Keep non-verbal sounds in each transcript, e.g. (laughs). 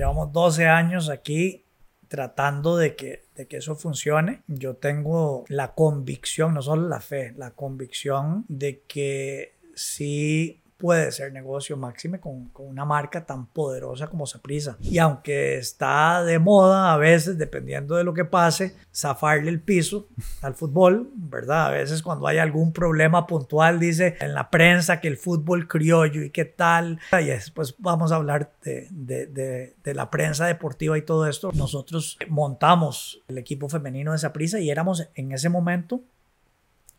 Llevamos 12 años aquí tratando de que, de que eso funcione. Yo tengo la convicción, no solo la fe, la convicción de que si puede ser negocio máxime con, con, una marca tan poderosa como Saprisa. Y aunque está de moda a veces, dependiendo de lo que pase, zafarle el piso al fútbol, ¿verdad? A veces cuando hay algún problema puntual, dice en la prensa que el fútbol criollo y qué tal. Y después vamos a hablar de, de, de, de la prensa deportiva y todo esto. Nosotros montamos el equipo femenino de Saprisa y éramos en ese momento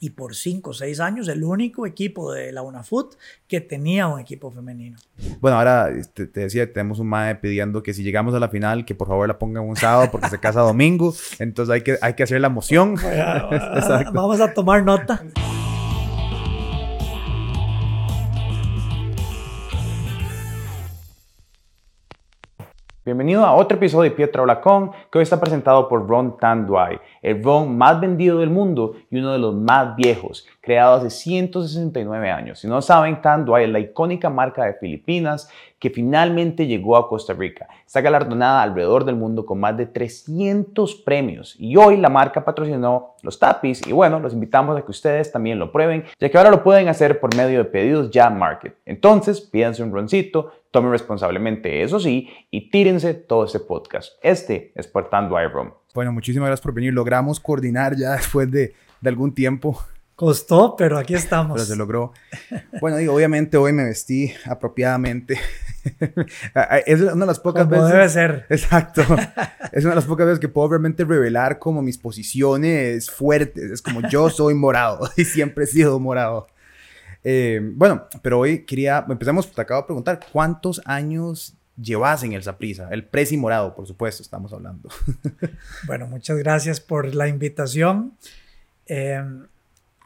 y por 5 o 6 años el único equipo de la UNAFUT que tenía un equipo femenino. Bueno, ahora te, te decía, tenemos un MAE pidiendo que si llegamos a la final, que por favor la pongan un sábado porque se casa domingo, entonces hay que, hay que hacer la moción. (laughs) (laughs) Vamos a tomar nota. Bienvenido a otro episodio de Pietro Blacón, que hoy está presentado por Ron Tanduay, el ron más vendido del mundo y uno de los más viejos, creado hace 169 años. Si no saben, Tanduay es la icónica marca de Filipinas que finalmente llegó a Costa Rica. Está galardonada alrededor del mundo con más de 300 premios y hoy la marca patrocinó los tapis y bueno, los invitamos a que ustedes también lo prueben, ya que ahora lo pueden hacer por medio de pedidos ya market. Entonces, pídanse un roncito, tomen responsablemente, eso sí, y tírense todo este podcast. Este es por Tanduay Rum. Bueno, muchísimas gracias por venir. Logramos coordinar ya (laughs) después de, de algún tiempo Costó, pero aquí estamos. Pero se logró. Bueno, digo, obviamente hoy me vestí apropiadamente. (laughs) es una de las pocas Como veces. debe ser. (laughs) Exacto. es una de las pocas veces que puedo realmente revelar como mis posiciones fuertes. Es como yo soy morado y siempre he sido morado. Eh, bueno, pero hoy quería, empezamos, te acabo de preguntar, ¿cuántos años llevas en el Saprisa? El Presi morado, por supuesto, estamos hablando. (laughs) bueno, muchas gracias por la invitación. Eh,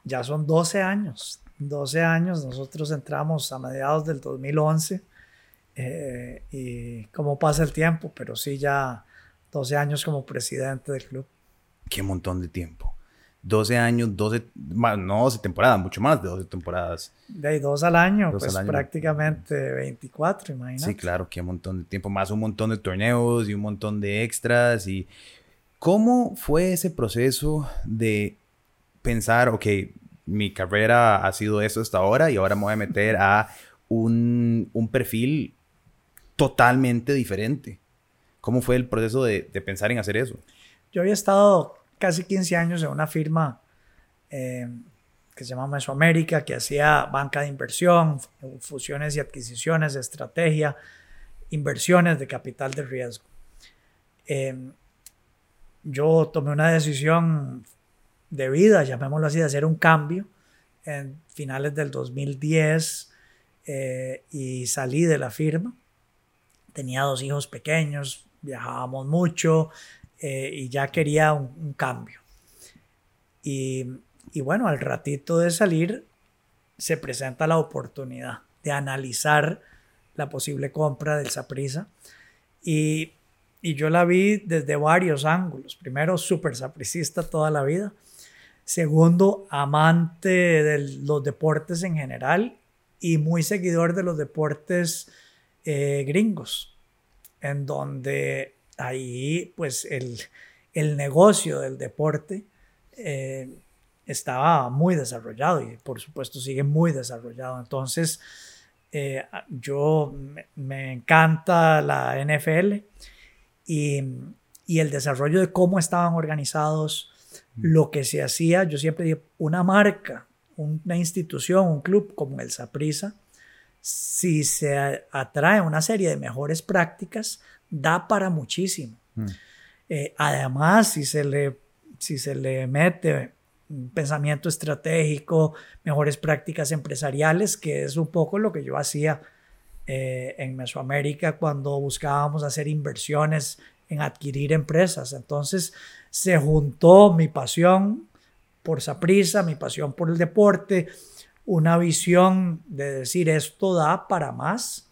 ya son 12 años. 12 años, nosotros entramos a mediados del 2011 eh, y cómo pasa el tiempo, pero sí ya 12 años como presidente del club. Qué montón de tiempo. 12 años, 12, no 12 temporadas, mucho más de 12 temporadas. De ahí dos al año, dos pues al año. prácticamente 24, imagínate. Sí, claro, qué montón de tiempo, más un montón de torneos y un montón de extras. y ¿Cómo fue ese proceso de pensar, ok, mi carrera ha sido eso hasta ahora y ahora me voy a meter a un, un perfil totalmente diferente. ¿Cómo fue el proceso de, de, pensar en hacer eso? Yo había estado casi 15 años en una firma eh, que se llama Mesoamérica, que hacía banca de inversión, fusiones y adquisiciones, estrategia, inversiones de capital de riesgo. Eh, yo tomé una decisión de vida, llamémoslo así, de hacer un cambio en finales del 2010 eh, y salí de la firma. Tenía dos hijos pequeños, viajábamos mucho eh, y ya quería un, cambio. Y, y, bueno, al ratito de salir se presenta la oportunidad de analizar la posible compra del Saprisa y, y yo la vi desde varios ángulos. Primero, súper sapricista toda la vida. Segundo, amante de los deportes en general y muy seguidor de los deportes eh, gringos, en donde ahí pues el, el negocio del deporte eh, estaba muy desarrollado y por supuesto sigue muy desarrollado. Entonces, eh, yo me, me, encanta la NFL y, y el desarrollo de cómo estaban organizados lo que se hacía, yo siempre digo, una marca, una institución, un club como el Saprisa, si se atrae una serie de mejores prácticas, da para muchísimo. Mm. Eh, además, si se, le, si se le mete un pensamiento estratégico, mejores prácticas empresariales, que es un poco lo que yo hacía eh, en Mesoamérica cuando buscábamos hacer inversiones en adquirir empresas. Entonces, se juntó mi pasión por Saprisa, mi pasión por el deporte, una visión de decir esto da para más.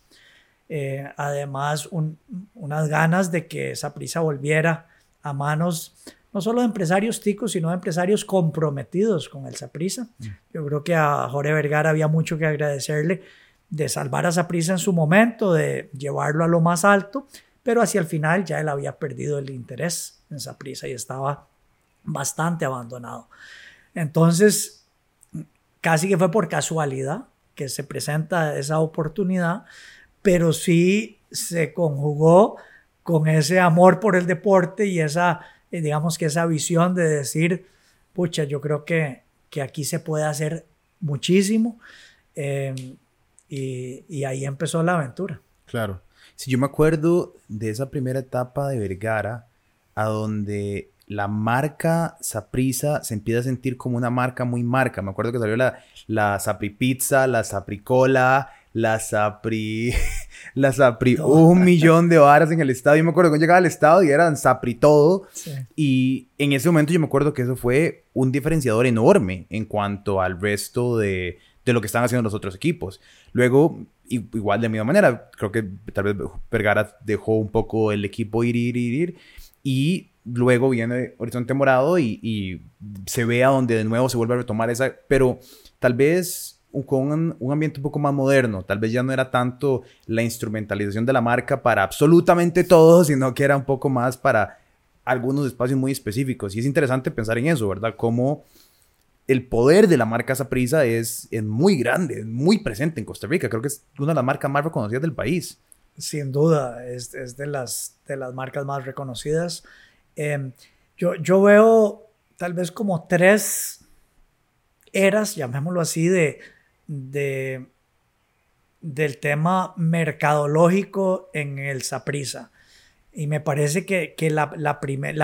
Eh, además, un, unas ganas de que Saprisa volviera a manos no solo de empresarios ticos, sino de empresarios comprometidos con el Saprisa. Mm. Yo creo que a Jorge Vergara había mucho que agradecerle de salvar a Saprisa en su momento, de llevarlo a lo más alto, pero hacia el final ya él había perdido el interés en esa prisa y estaba bastante abandonado. Entonces, casi que fue por casualidad que se presenta esa oportunidad, pero sí se conjugó con ese amor por el deporte y esa, eh, digamos que esa visión de decir, pucha, yo creo que, que aquí se puede hacer muchísimo. Em, y, y, ahí empezó la aventura. Claro. Si yo me acuerdo de esa primera etapa de Vergara, a donde la marca Saprisa se empieza a sentir como una marca muy marca. Me acuerdo que salió la, la Sapri Pizza, la Sapri Cola, la Sapri, la (laughs) Sapri, un millón de varas en el estadio. Yo me acuerdo que llegaba al estadio y eran Sapri todo. Y en ese momento yo me acuerdo que eso fue un diferenciador enorme en cuanto al resto de, de lo que están haciendo los otros equipos. Luego, igual de misma manera, creo que tal vez Vergara dejó un poco el equipo ir, ir, ir, ir. Y luego viene Horizonte Morado y, y se ve a donde de nuevo se vuelve a retomar esa, pero tal vez con un, ambiente un poco más moderno, tal vez ya no era tanto la instrumentalización de la marca para absolutamente todo, (laughs) sino que era un poco más para algunos espacios muy específicos. Y es interesante pensar en eso, ¿verdad? Cómo el poder de la marca Saprisa es, es muy grande, es muy presente en Costa Rica. Creo que es una de las marcas más reconocidas del país. Sin duda, es, es de, las, de las marcas más reconocidas. Em, yo, yo veo tal vez como tres eras, llamémoslo así, de, de, del tema mercadológico en el Saprisa. Y me parece que, que la, la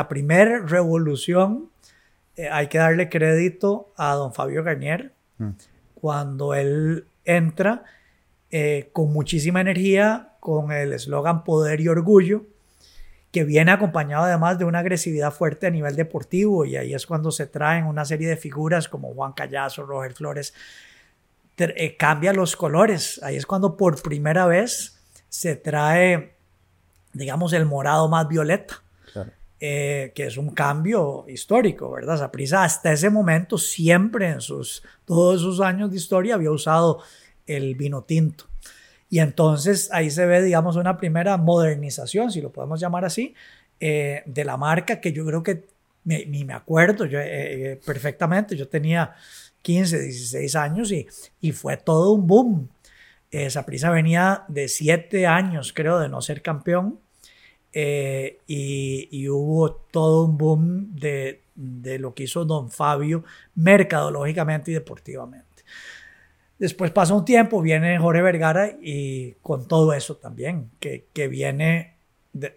primera revolución eh, hay que darle crédito a don Fabio Garnier mm. cuando él entra eh, con muchísima energía, con el eslogan Poder y Orgullo que viene acompañado además de una agresividad fuerte a nivel deportivo y ahí es cuando se traen una serie de figuras como Juan Callazo, Roger Flores, eh, cambia los colores, ahí es cuando por primera vez se trae, digamos, el morado más violeta. Eh, que es un cambio histórico, ¿verdad? Saprissa hasta ese momento siempre en sus todos sus años de historia había usado el vino tinto. Y entonces ahí se ve, digamos, una primera modernización, si lo podemos llamar así, eh, de la marca que yo creo que ni me, acuerdo yo, eh, eh, perfectamente. Yo tenía 15, 16 años y, y fue todo un boom. Esa prisa venía de 7 años, creo, de no ser campeón. y, y, hubo todo un boom de, de lo que hizo don Fabio mercadológicamente y deportivamente. Después pasa un tiempo, viene Jorge Vergara y con todo eso también, que, que viene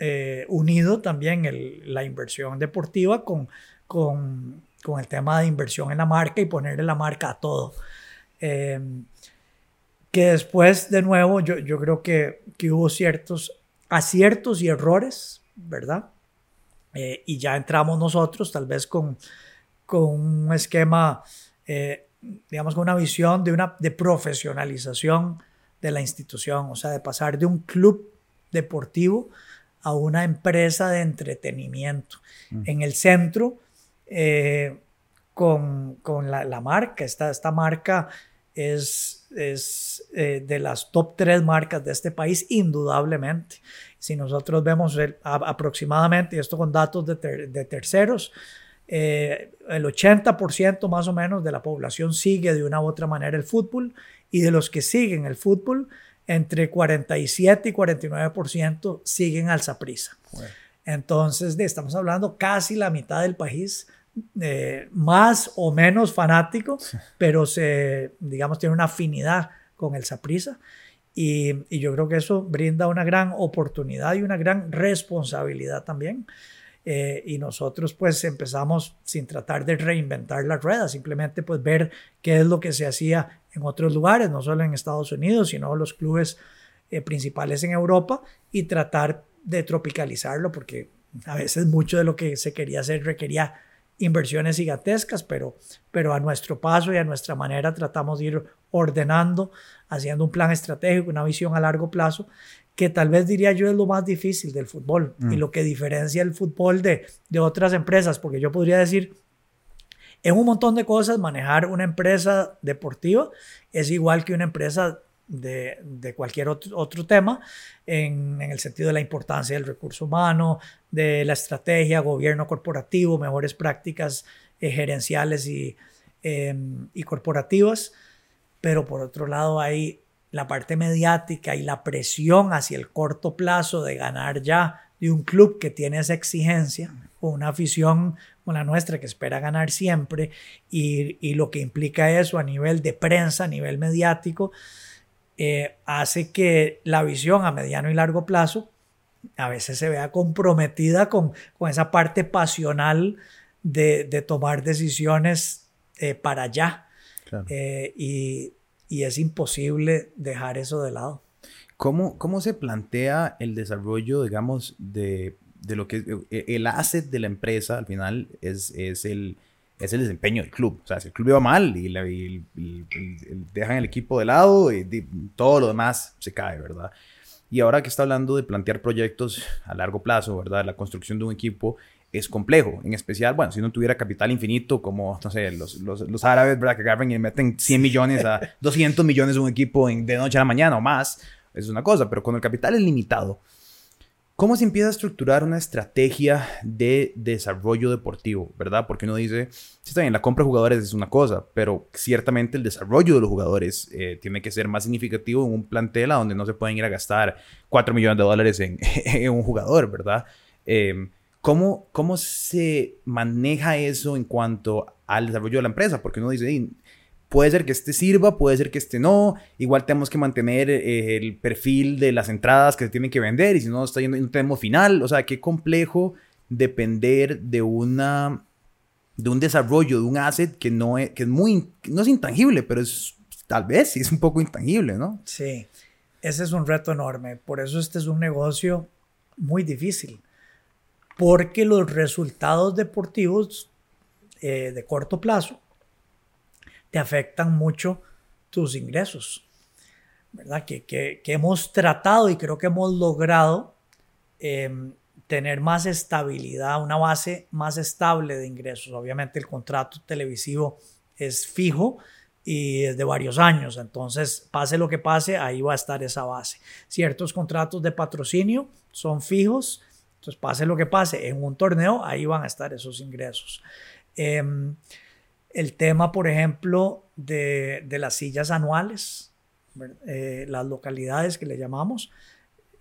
eh, unido también el, la inversión deportiva con, con, con, el tema de inversión en la marca y ponerle la marca a todo. Em, que después, de nuevo, yo, yo creo que, que, hubo ciertos aciertos y errores, ¿verdad? Eh, y ya entramos nosotros, tal vez con, con un esquema eh, digamos, con una visión de, una, de profesionalización de la institución, o sea, de pasar de un club deportivo a una empresa de entretenimiento. Mm. En el centro, eh, con, con la, la, marca, esta, esta marca es, es eh, de las top tres marcas de este país, indudablemente. Si nosotros vemos aproximadamente, y esto con datos de, de terceros, eh, el 80% más o menos de la población sigue de una u otra manera el fútbol y de los que siguen el fútbol, entre 47 y 49% siguen al Saprissa. Entonces, estamos hablando casi la mitad del país, eh, más o menos fanático, pero se, digamos, tiene una afinidad con el Saprissa. Y, y, yo creo que eso brinda una gran oportunidad y una gran responsabilidad también eh, y nosotros pues empezamos sin tratar de reinventar la rueda, simplemente pues ver qué es lo que se hacía en otros lugares, no solo en Estados Unidos, sino los clubes eh, principales en Europa y tratar de tropicalizarlo porque a veces mucho de lo que se quería hacer requería inversiones gigantescas, pero, pero a nuestro paso y a nuestra manera tratamos de ir ordenando, haciendo un plan estratégico, una visión a largo plazo que tal vez diría yo es lo más difícil del fútbol y mm. lo que diferencia el fútbol de, de otras empresas, porque yo podría decir, en un montón de cosas, manejar una empresa deportiva es igual que una empresa de, cualquier otro, tema en, el sentido de la importancia del recurso humano, de la estrategia, gobierno corporativo, mejores prácticas eh, gerenciales y, em, y corporativas. Pero por otro lado hay la parte mediática y la presión hacia el corto plazo de ganar ya de un club que tiene esa exigencia o una afición como la nuestra que espera ganar siempre y, y lo que implica eso a nivel de prensa, a nivel mediático, eh, hace que la visión a mediano y largo plazo a veces se vea comprometida con, con esa parte pasional de, de tomar decisiones eh, para allá. Eh, y, y, es imposible dejar eso de lado. ¿Cómo, ¿Cómo se plantea el desarrollo, digamos, de, de lo que el asset de la empresa al final es, es el, es el desempeño del club. O sea, si el club iba mal y, dejan el equipo de lado, y, todo lo demás se cae, ¿verdad? Y ahora que está hablando de plantear proyectos a largo plazo, ¿verdad? La construcción de un equipo es complejo. En especial, bueno, si no tuviera capital infinito, como, no sé, los, los, árabes, ¿verdad? Que agarran y meten 100 millones a (laughs) 200 millones de un equipo en, de noche a la mañana o más, es una cosa, pero cuando el capital es limitado, ¿Cómo se empieza a estructurar una estrategia de desarrollo deportivo, verdad? Porque uno dice, sí, está bien, la compra de jugadores es una cosa, pero ciertamente el desarrollo de los jugadores eh, tiene que ser más significativo en un plantel a donde no se pueden ir a gastar 4 millones de dólares (laughs) en, un jugador, ¿verdad? Em, ¿cómo, ¿Cómo se maneja eso en cuanto al desarrollo de la empresa? Porque uno dice, Puede ser que este sirva, puede ser que este no. Igual tenemos que mantener eh, el perfil de las entradas que se tienen que vender y si no está yendo un tema final. O sea, qué complejo depender de una de un desarrollo, de un asset que no es, que es muy, no es intangible, pero es tal vez sí es un poco intangible, ¿no? Sí, ese es un reto enorme. Por eso este es un negocio muy difícil. Porque los resultados deportivos eh, de corto plazo te afectan mucho tus ingresos. ¿Verdad? Que, hemos tratado y creo que hemos logrado em, tener más estabilidad, una base más estable de ingresos. Obviamente el contrato televisivo es fijo y es de varios años, entonces pase lo que pase, ahí va a estar esa base. Ciertos contratos de patrocinio son fijos, entonces pase lo que pase en un torneo, ahí van a estar esos ingresos. Em, el tema, por ejemplo, de, las sillas anuales, eh, las localidades que le llamamos,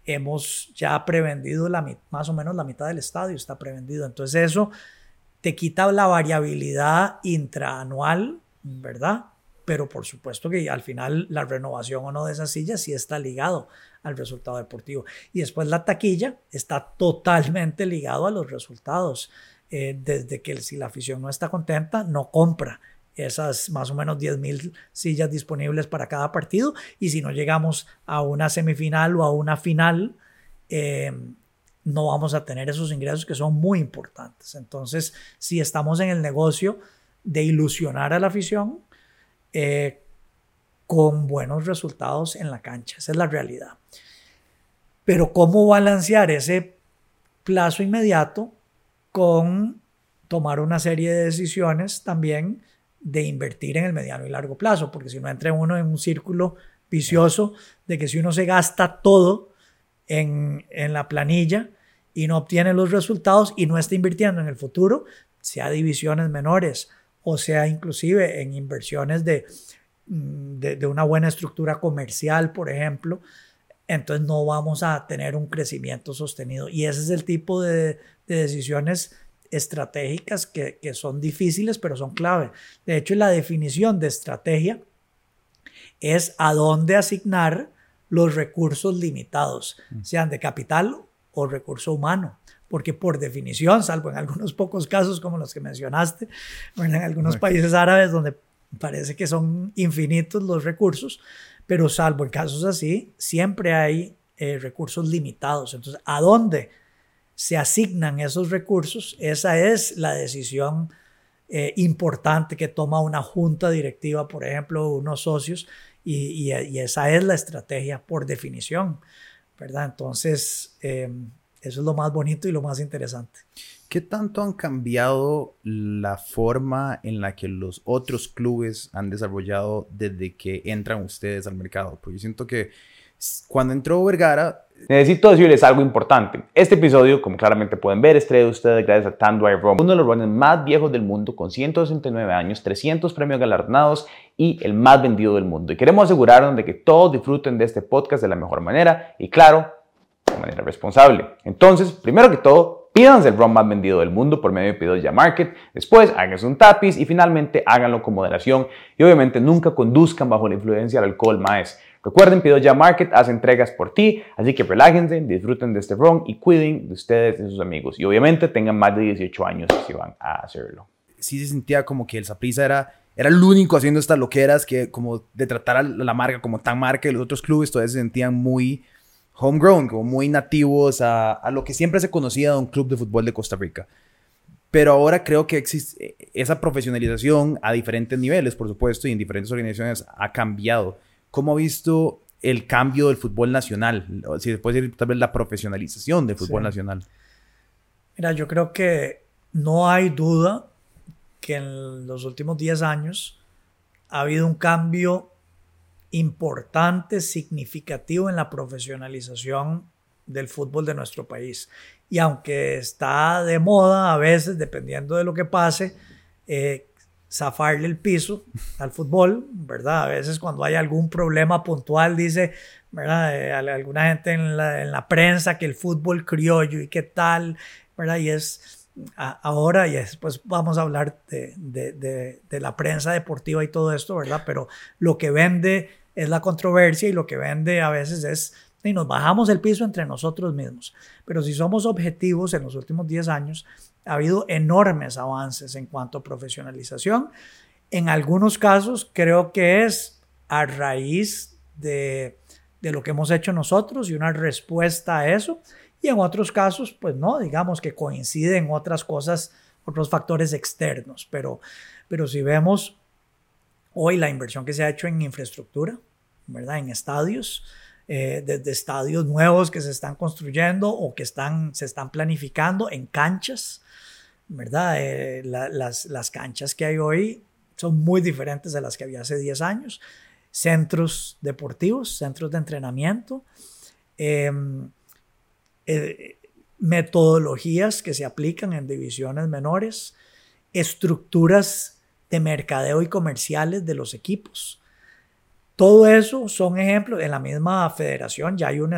hemos ya prevendido la, más o menos la mitad del estadio, está prevendido. Entonces eso te quita la variabilidad intraanual, ¿verdad? Pero por supuesto que al final la renovación o no de esas sillas sí está ligado al resultado deportivo. Y después la taquilla está totalmente ligado a los resultados. Eh, desde que si la afición no está contenta, no compra esas más o menos 10 mil sillas disponibles para cada partido. Y si no llegamos a una semifinal o a una final, eh, no vamos a tener esos ingresos que son muy importantes. Entonces, si estamos en el negocio de ilusionar a la afición eh, con buenos resultados en la cancha, esa es la realidad. Pero ¿cómo balancear ese plazo inmediato con tomar una serie de decisiones también de invertir en el mediano y largo plazo, porque si no entra uno en un círculo vicioso de que si uno se gasta todo en, en la planilla y no obtiene los resultados y no está invirtiendo en el futuro, sea divisiones menores o sea inclusive en inversiones de, de, de una buena estructura comercial, por ejemplo, entonces no vamos a tener un crecimiento sostenido. Y ese es el tipo de, decisiones estratégicas que, son difíciles, pero son clave. De hecho, la definición de estrategia es a dónde asignar los recursos limitados, mm. sean de capital o recurso humano. Porque por definición, salvo en algunos pocos casos como los que mencionaste, en algunos países árabes donde parece que son infinitos los recursos, pero salvo en casos así, siempre hay eh, recursos limitados. Entonces, ¿a dónde se asignan esos recursos? Esa es la decisión eh, importante que toma una junta directiva, por ejemplo, unos socios, y, esa es la estrategia por definición, ¿verdad? Entonces, em, eso es lo más bonito y lo más interesante. ¿Qué tanto han cambiado la forma en la que los otros clubes han desarrollado desde que entran ustedes al mercado? Porque yo siento que cuando entró Vergara... Necesito decirles algo importante. Este episodio, como claramente pueden ver, es traído a ustedes gracias a Tanduay Rum, uno de los runners más viejos del mundo, con 169 años, 300 premios galardonados y el más vendido del mundo. Y queremos asegurarnos de que todos disfruten de este podcast de la mejor manera y, claro, de manera responsable. Entonces, primero que todo, pídanse el rum más vendido del mundo por medio de pedidos market, después háganse un tapiz y finalmente háganlo con moderación y obviamente nunca conduzcan bajo la influencia del alcohol más. Recuerden, Pido Ya Market hace entregas por ti, así que relájense, disfruten de este ron y cuiden de ustedes y sus amigos. Y obviamente tengan más de 18 años si van a hacerlo. Sí se sentía como que el Saprissa era, era el único haciendo estas loqueras que como de tratar a la marca como tan marca y los otros clubes todavía se sentían muy homegrown, como muy nativos a, a lo que siempre se conocía de un club de fútbol de Costa Rica. Pero ahora creo que existe esa profesionalización a diferentes niveles, por supuesto, y en diferentes organizaciones ha cambiado. ¿Cómo ha visto el cambio del fútbol nacional? Si se puede decir tal vez la profesionalización del fútbol nacional. Mira, yo creo que no hay duda que en los últimos 10 años ha habido un cambio importante, significativo en la profesionalización del fútbol de nuestro país. Y aunque está de moda a veces, dependiendo de lo que pase, eh, zafarle el piso al fútbol, ¿verdad? A veces cuando hay algún problema puntual dice, ¿verdad? Eh, alguna gente en la, prensa que el fútbol criollo y qué tal, ¿verdad? Y es ahora y después vamos a hablar de, de, la prensa deportiva y todo esto, ¿verdad? Pero lo que vende es la controversia y lo que vende a veces es y nos bajamos el piso entre nosotros mismos. Pero si somos objetivos en los últimos 10 años, ha habido enormes avances en cuanto a profesionalización. En algunos casos creo que es a raíz de, de lo que hemos hecho nosotros y una respuesta a eso. Y en otros casos, pues no, digamos que coinciden otras cosas, otros factores externos. Pero, pero si vemos hoy la inversión que se ha hecho en infraestructura, ¿verdad? En estadios, eh, desde estadios nuevos que se están construyendo o que están, se están planificando en canchas, ¿verdad? Eh, las, las, canchas que hay hoy son muy diferentes de las que había hace 10 años. Centros deportivos, centros de entrenamiento, em, eh, metodologías que se aplican en divisiones menores, estructuras de mercadeo y comerciales de los equipos. Todo eso son ejemplos. En la misma federación ya hay una,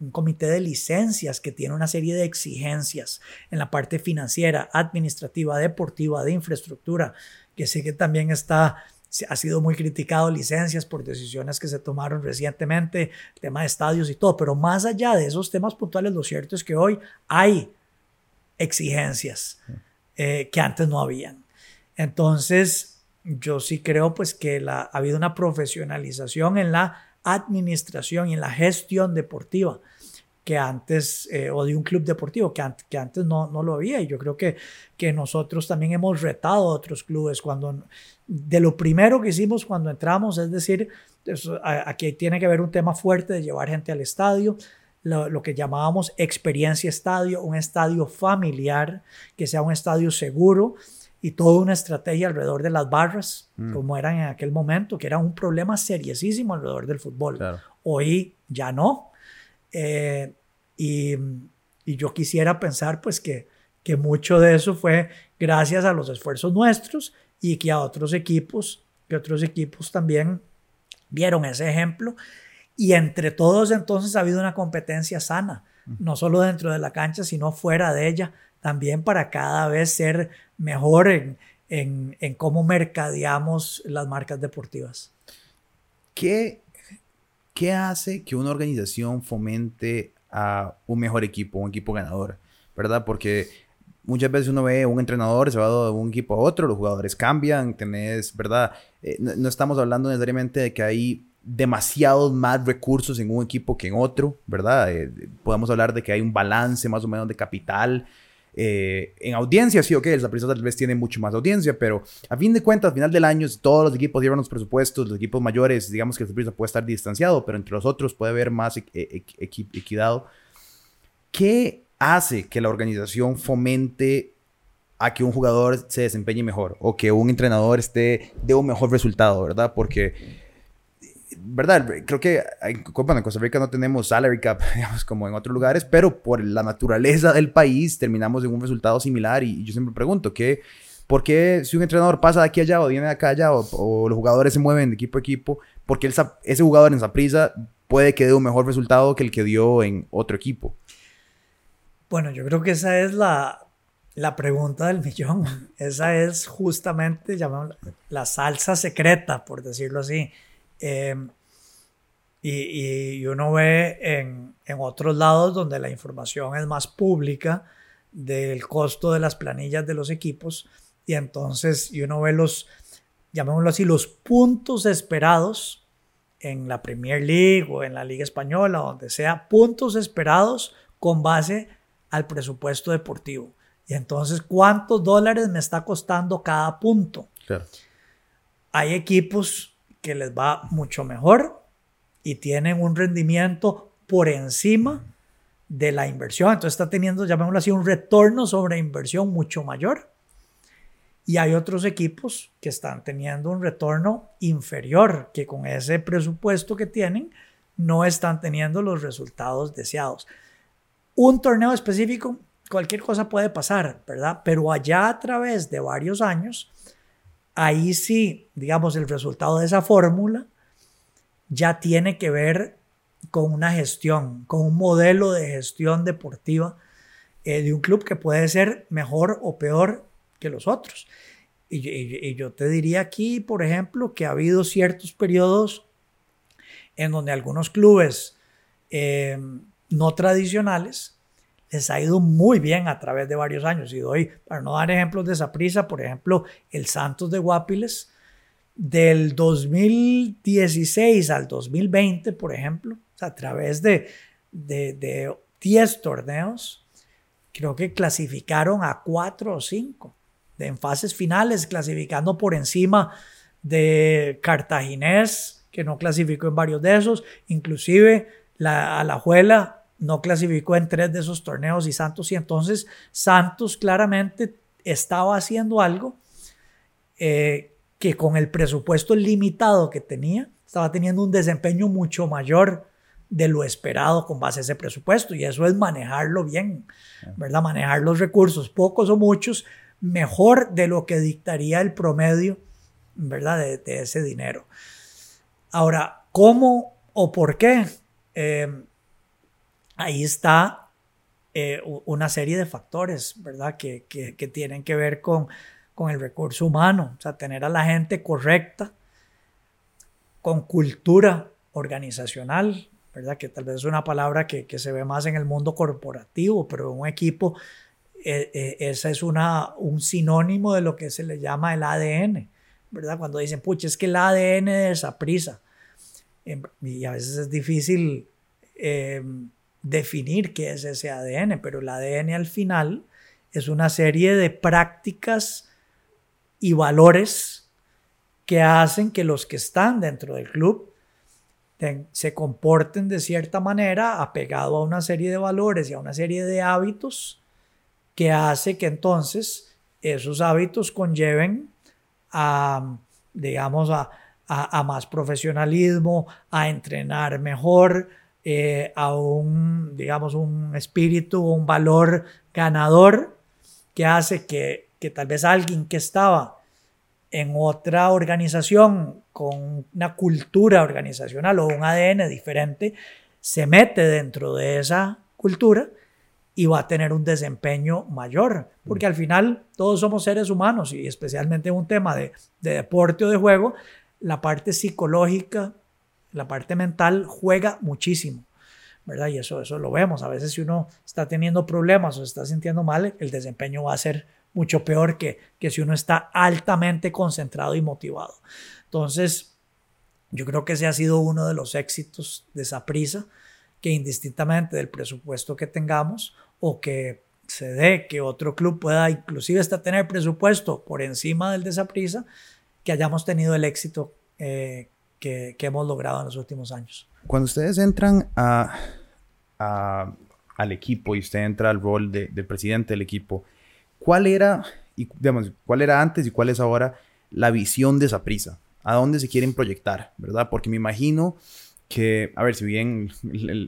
un comité de licencias que tiene una serie de exigencias en la parte financiera, administrativa, deportiva, de infraestructura, que sí que también está ha sido muy criticado licencias por decisiones que se tomaron recientemente, tema de estadios y todo, pero más allá de esos temas puntuales, lo cierto es que hoy hay exigencias eh, que antes no habían. Entonces, yo sí creo pues que ha habido una profesionalización en la administración y en la gestión deportiva que antes, eh, o de un club deportivo, que, que antes no, no, lo había. Y yo creo que, que nosotros también hemos retado a otros clubes cuando, de lo primero que hicimos cuando entramos, es decir, aquí tiene que haber un tema fuerte de llevar gente al estadio, lo, lo, que llamábamos experiencia estadio, un estadio familiar, que sea un estadio seguro, y toda una estrategia alrededor de las barras, mm. como eran en aquel momento, que era un problema seriosísimo alrededor del fútbol. Hoy ya no. Eh, y, y, yo quisiera pensar pues que, que mucho de eso fue gracias a los esfuerzos nuestros y que a otros equipos, que otros equipos también vieron ese ejemplo. Y entre todos entonces ha habido una competencia sana, mm. no solo dentro de la cancha, sino fuera de ella, también para cada vez ser mejor en, en, cómo mercadeamos las marcas deportivas. ¿Qué, ¿Qué hace que una organización fomente a un mejor equipo, un equipo ganador? ¿Verdad? Porque muchas veces uno ve un entrenador, se va de un equipo a otro, los jugadores cambian, ¿verdad? Eh, no, estamos hablando necesariamente de que hay demasiados más recursos en un equipo que en otro, ¿verdad? Eh, podemos hablar de que hay un balance más o menos de capital, eh, en audiencia, sí, ok, el Saprissa tal vez tiene mucho más audiencia, pero a fin de cuentas, al final del año, todos los equipos llevan los presupuestos, los equipos mayores, digamos que el Saprissa puede estar distanciado, pero entre los otros puede haber más equidad. ¿qué hace que la organización fomente a que un jugador se desempeñe mejor o que un entrenador esté de un mejor resultado, ¿verdad? Porque, ¿verdad? Creo que en, Costa Rica no tenemos salary cap, (laughs) digamos, como en otros lugares, pero por la naturaleza del país terminamos en un resultado similar y, yo siempre pregunto, ¿qué, ¿por qué si un entrenador pasa de aquí allá o viene de acá allá o, los jugadores se mueven de equipo a equipo, por qué ese jugador en esa prisa puede que dé un mejor resultado que el que dio en otro equipo? Bueno, yo creo que esa es la, la pregunta del millón. (laughs) Esa es justamente, llamamos la salsa secreta, por decirlo así. Em, y, uno ve en, otros lados donde la información es más pública del costo de las planillas de los equipos y entonces y uno ve los, llamémoslo así, los puntos esperados en la Premier League o en la Liga Española, donde sea, puntos esperados con base al presupuesto deportivo. Y entonces, ¿cuántos dólares me está costando cada punto? Hay equipos que les va mucho mejor y tienen un rendimiento por encima de la inversión. Entonces está teniendo, llamémoslo así, un retorno sobre inversión mucho mayor. Y hay otros equipos que están teniendo un retorno inferior, que con ese presupuesto que tienen no están teniendo los resultados deseados un torneo específico, cualquier cosa puede pasar, ¿verdad? Pero allá a través de varios años, ahí sí, digamos, el resultado de esa fórmula ya tiene que ver con una gestión, con un modelo de gestión deportiva eh, de un club que puede ser mejor o peor que los otros. Y, yo te diría aquí, por ejemplo, que ha habido ciertos periodos en donde algunos clubes eh, no tradicionales, les ha ido muy bien a través de varios años. Y doy, para no dar ejemplos de esa prisa, por ejemplo, el Santos de Guapiles, del 2016 al 2020, por ejemplo, a través de, de, 10 torneos, creo que clasificaron a 4 o 5 en fases finales, clasificando por encima de Cartaginés, que no clasificó en varios de esos, inclusive la Alajuela no clasificó en tres de esos torneos y Santos y entonces Santos claramente estaba haciendo algo eh, que con el presupuesto limitado que tenía estaba teniendo un desempeño mucho mayor de lo esperado con base a ese presupuesto y eso es manejarlo bien, ¿verdad? Manejar los recursos, pocos o muchos, mejor de lo que dictaría el promedio, ¿verdad? De, ese dinero. Ahora, ¿cómo o por qué? Eh, ahí está eh, una serie de factores, ¿verdad? Que, tienen que ver con, con, el recurso humano, o sea, tener a la gente correcta, con cultura organizacional, ¿verdad? Que tal vez es una palabra que, se ve más en el mundo corporativo, pero en un equipo eh, eh, esa es una, un sinónimo de lo que se le llama el ADN, ¿verdad? Cuando dicen, pucha, es que el ADN de esa prisa. Em, y a veces es difícil em, definir qué es ese ADN, pero el ADN al final es una serie de prácticas y valores que hacen que los que están dentro del club se comporten de cierta manera apegado a una serie de valores y a una serie de hábitos que hace que entonces esos hábitos conlleven a, digamos, a, a más profesionalismo, a entrenar mejor, eh, a un, digamos, un espíritu, un valor ganador que hace que, que tal vez alguien que estaba en otra organización con una cultura organizacional o un ADN diferente, se mete dentro de esa cultura y va a tener un desempeño mayor, porque al final todos somos seres humanos y especialmente en un tema de, de deporte o de juego, la parte psicológica la parte mental juega muchísimo, ¿verdad? Y eso, eso lo vemos. A veces si uno está teniendo problemas o se está sintiendo mal, el desempeño va a ser mucho peor que, que si uno está altamente concentrado y motivado. Entonces, yo creo que ese ha sido uno de los éxitos de esa prisa, que indistintamente del presupuesto que tengamos o que se dé que otro club pueda inclusive hasta tener presupuesto por encima del de esa prisa, que hayamos tenido el éxito eh, que, hemos logrado en los últimos años. Cuando ustedes entran a, al equipo y usted entra al rol de, presidente del equipo, ¿cuál era, y, cuál era antes y cuál es ahora la visión de esa prisa? ¿A dónde se quieren proyectar? ¿Verdad? Porque me imagino que, a ver, si bien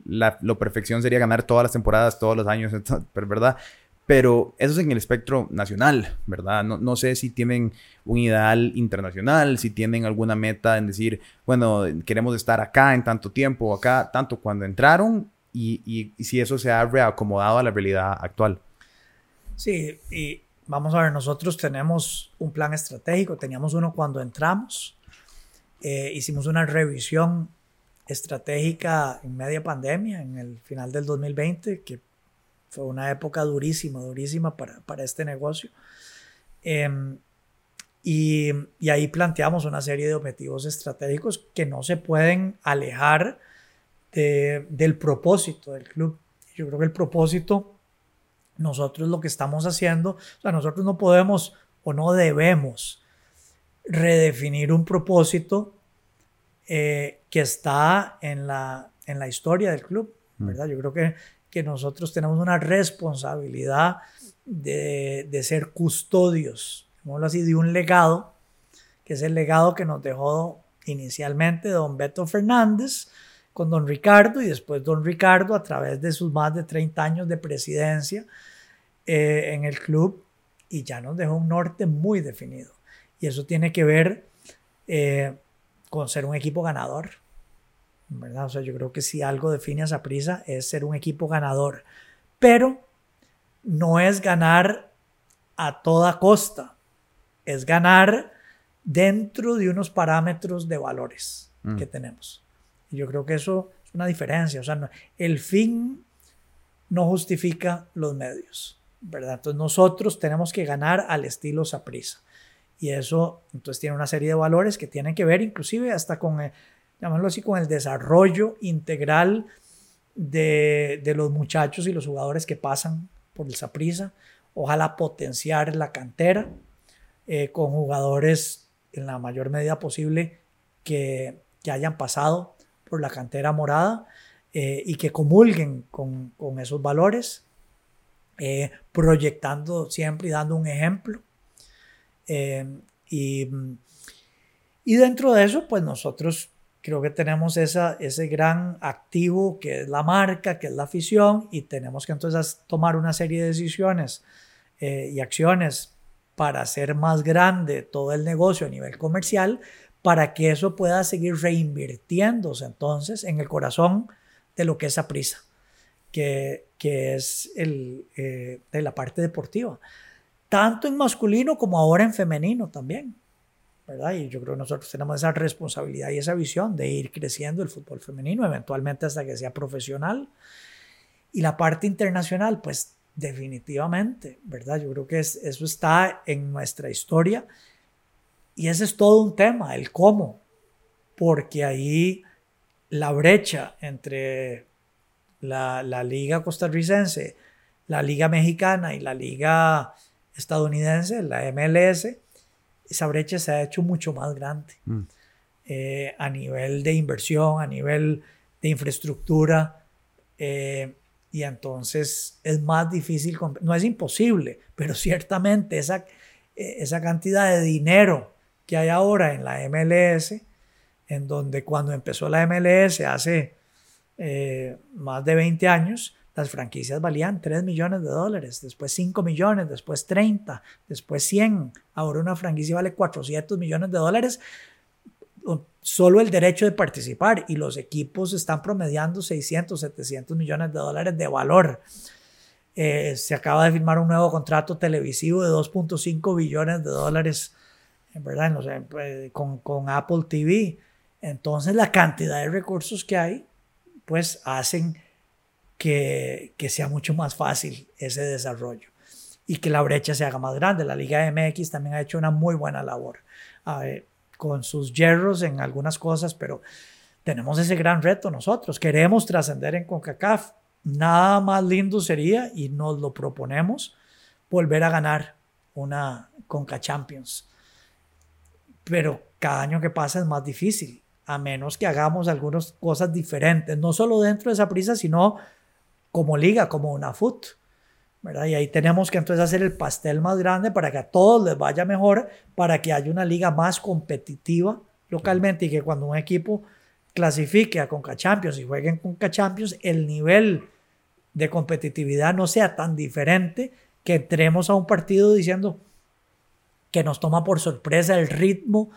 la, perfección sería ganar todas las temporadas, todos los años, (laughs) ¿verdad? Pero eso es en el espectro nacional, ¿verdad? No, no, sé si tienen un ideal internacional, si tienen alguna meta en decir, bueno, queremos estar acá en tanto tiempo, acá tanto cuando entraron y, y, si eso se ha reacomodado a la realidad actual. Sí, y vamos a ver, nosotros tenemos un plan estratégico, teníamos uno cuando entramos, eh, hicimos una revisión estratégica en media pandemia, en el final del 2020, que fue una época durísima, durísima para, para este negocio. Em, y, y, ahí planteamos una serie de objetivos estratégicos que no se pueden alejar de, del propósito del club. Yo creo que el propósito, nosotros lo que estamos haciendo, o sea, nosotros no podemos o no debemos redefinir un propósito eh, que está en la, en la historia del club, mm. ¿verdad? Yo creo que, que nosotros tenemos una responsabilidad de, de ser custodios, así, de un legado, que es el legado que nos dejó inicialmente don Beto Fernández con don Ricardo y después don Ricardo a través de sus más de 30 años de presidencia eh, en el club y ya nos dejó un norte muy definido. Y eso tiene que ver eh, con ser un equipo ganador. ¿Verdad? O sea, yo creo que si algo define a esa prisa es ser un equipo ganador. Pero no es ganar a toda costa, es ganar dentro de unos parámetros de valores mm. que tenemos. Y yo creo que eso es una diferencia. O sea, el fin no justifica los medios, ¿verdad? Entonces nosotros tenemos que ganar al estilo Saprisa. Y eso entonces tiene una serie de valores que tienen que ver inclusive hasta con, eh, así, con el desarrollo integral de, de, los muchachos y los jugadores que pasan por el Saprisa. Ojalá potenciar la cantera eh, con jugadores en la mayor medida posible que, que hayan pasado por la cantera morada eh, y que comulguen con, con esos valores, proyectando siempre y dando un ejemplo eh, y, y, dentro de eso, pues nosotros creo que tenemos esa, ese gran activo que es la marca, que es la afición, y tenemos que entonces tomar una serie de decisiones eh, y acciones para hacer más grande todo el negocio a nivel comercial, para que eso pueda seguir reinvirtiéndose entonces en el corazón de lo que es prisa que, que es el, eh, de la parte deportiva tanto en masculino como ahora en femenino también. ¿Verdad? Y yo creo que nosotros tenemos esa responsabilidad y esa visión de ir creciendo el fútbol femenino, eventualmente hasta que sea profesional. Y la parte internacional, pues definitivamente, ¿verdad? Yo creo que eso está en nuestra historia y ese es todo un tema, el cómo, porque ahí la brecha entre la, la liga costarricense, la liga mexicana y la liga estadounidense, la MLS, esa brecha se ha hecho mucho más grande mm. eh, a nivel de inversión, a nivel de infraestructura. Eh, y entonces es más difícil, no es imposible, pero ciertamente esa, eh, esa cantidad de dinero que hay ahora en la MLS, en donde cuando empezó la MLS hace más de 20 años, las franquicias valían 3 millones de dólares, después 5 millones, después 30, después 100. Ahora una franquicia vale 400 millones de dólares solo el derecho de participar y los equipos están promediando 600, 700 millones de dólares de valor. Eh, se acaba de firmar un nuevo contrato televisivo de 2.5 billones de dólares, ¿verdad? Pues, con, con Apple TV. Entonces la cantidad de recursos que hay, pues hacen que, sea mucho más fácil ese desarrollo y que la brecha se haga más grande. La Liga MX también ha hecho una muy buena labor con sus hierros en algunas cosas, pero tenemos ese gran reto nosotros. Queremos trascender en CONCACAF. Nada más lindo sería, y nos lo proponemos, volver a ganar una CONCA Champions. Pero cada año que pasa es más difícil, a menos que hagamos algunas cosas diferentes, no solo dentro de esa prisa, sino como liga, como una foot. ¿verdad? Y ahí tenemos que entonces hacer el pastel más grande para que a todos les vaya mejor, para que haya una liga más competitiva localmente y que cuando un equipo clasifique a Conca Champions y jueguen Conca Champions, el nivel de competitividad no sea tan diferente que entremos a un partido diciendo que nos toma por sorpresa el ritmo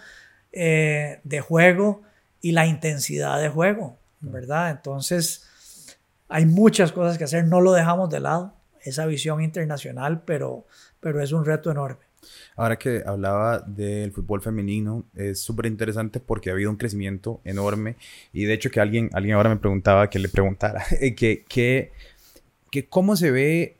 eh, de juego y la intensidad de juego, ¿verdad? Entonces, hay muchas cosas que hacer, no lo dejamos de lado, esa visión internacional, pero, pero es un reto enorme. Ahora que hablaba del fútbol femenino, es súper interesante porque ha habido un crecimiento enorme y de hecho que alguien, alguien ahora me preguntaba que le preguntara (laughs) que, que, que cómo se ve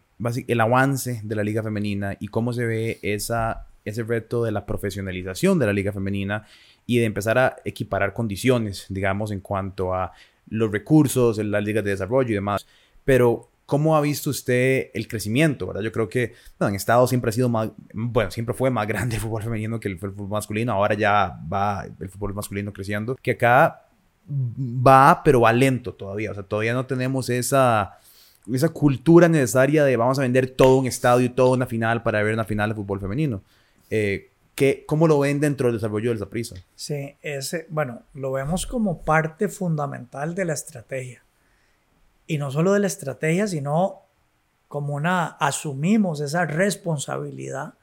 el avance de la liga femenina y cómo se ve esa, ese reto de la profesionalización de la liga femenina y de empezar a equiparar condiciones, digamos, en cuanto a los recursos, en las ligas de desarrollo y demás. Pero, ¿cómo ha visto usted el crecimiento? ¿verdad? Yo creo que en Estados siempre ha sido más, bueno, siempre fue más (laughs) grande el fútbol femenino que el, fútbol masculino, ahora ya va el fútbol masculino creciendo, que acá va, pero va lento todavía, o sea, todavía no tenemos esa, esa cultura necesaria de vamos a vender todo un estadio, toda una final para ver una final de fútbol femenino. Eh, ¿Cómo lo ven dentro del desarrollo del Zaprisa? Sí, ese, bueno, lo vemos como parte fundamental de la estrategia. Y no solo de la estrategia, sino como una, asumimos esa responsabilidad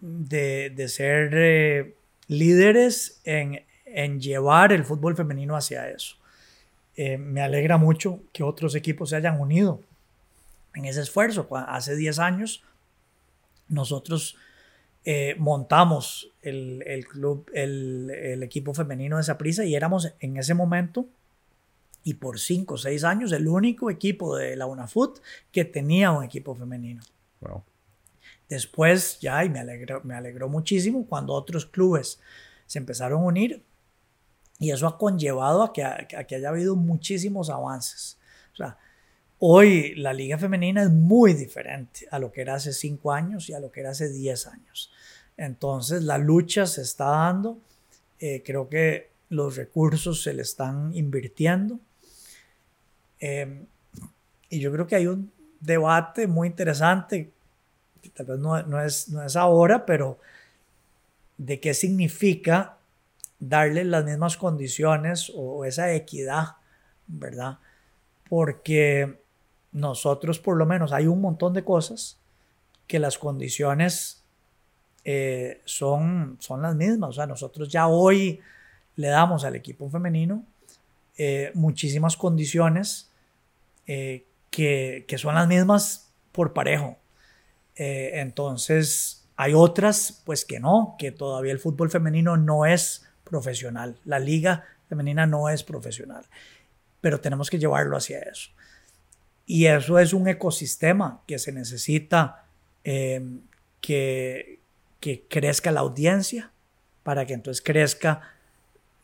de, de ser eh, líderes en, en, llevar el fútbol femenino hacia eso. Eh, me alegra mucho que otros equipos se hayan unido en ese esfuerzo. Hace 10 años nosotros eh, montamos el, el club, el, el, equipo femenino de Saprissa y éramos en ese momento y por cinco o seis años el único equipo de la UNAFUT que tenía un equipo femenino. Después ya, y me alegró, me alegró muchísimo cuando otros clubes se empezaron a unir y eso ha conllevado a que, a que haya habido muchísimos avances. O sea, Hoy la liga femenina es muy diferente a lo que era hace cinco años y a lo que era hace diez años. Entonces la lucha se está dando. Eh, creo que los recursos se le están invirtiendo. Em, y yo creo que hay un debate muy interesante, que tal vez no, no, es, no es ahora, pero de qué significa darle las mismas condiciones o esa equidad, ¿verdad? Porque nosotros por lo menos hay un montón de cosas que las condiciones eh, son, son las mismas. O sea, nosotros ya hoy le damos al equipo femenino eh, muchísimas condiciones eh, que, que, son las mismas por parejo. entonces, hay otras, pues que no, que todavía el fútbol femenino no es profesional. La liga femenina no es profesional. Pero tenemos que llevarlo hacia eso. Y eso es un ecosistema que se necesita em, que, que crezca la audiencia para que entonces crezca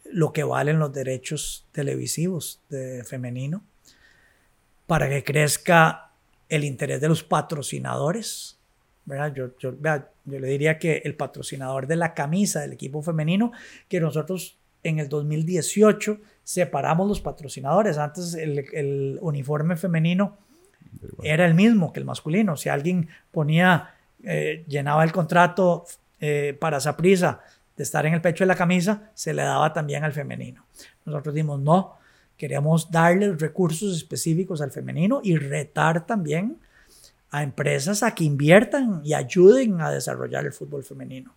lo que valen los derechos televisivos de femenino, para que crezca el interés de los patrocinadores. ¿verdad? Yo, yo, yo, le diría que el patrocinador de la camisa del equipo femenino, que nosotros en el 2018 separamos los patrocinadores. Antes el, uniforme femenino era el mismo que el masculino. Si alguien ponía, eh, llenaba el contrato eh, para esa prisa de estar en el pecho de la camisa, se le daba también al femenino. Nosotros dimos no, queríamos darle recursos específicos al femenino y retar también a empresas a que inviertan y ayuden a desarrollar el fútbol femenino.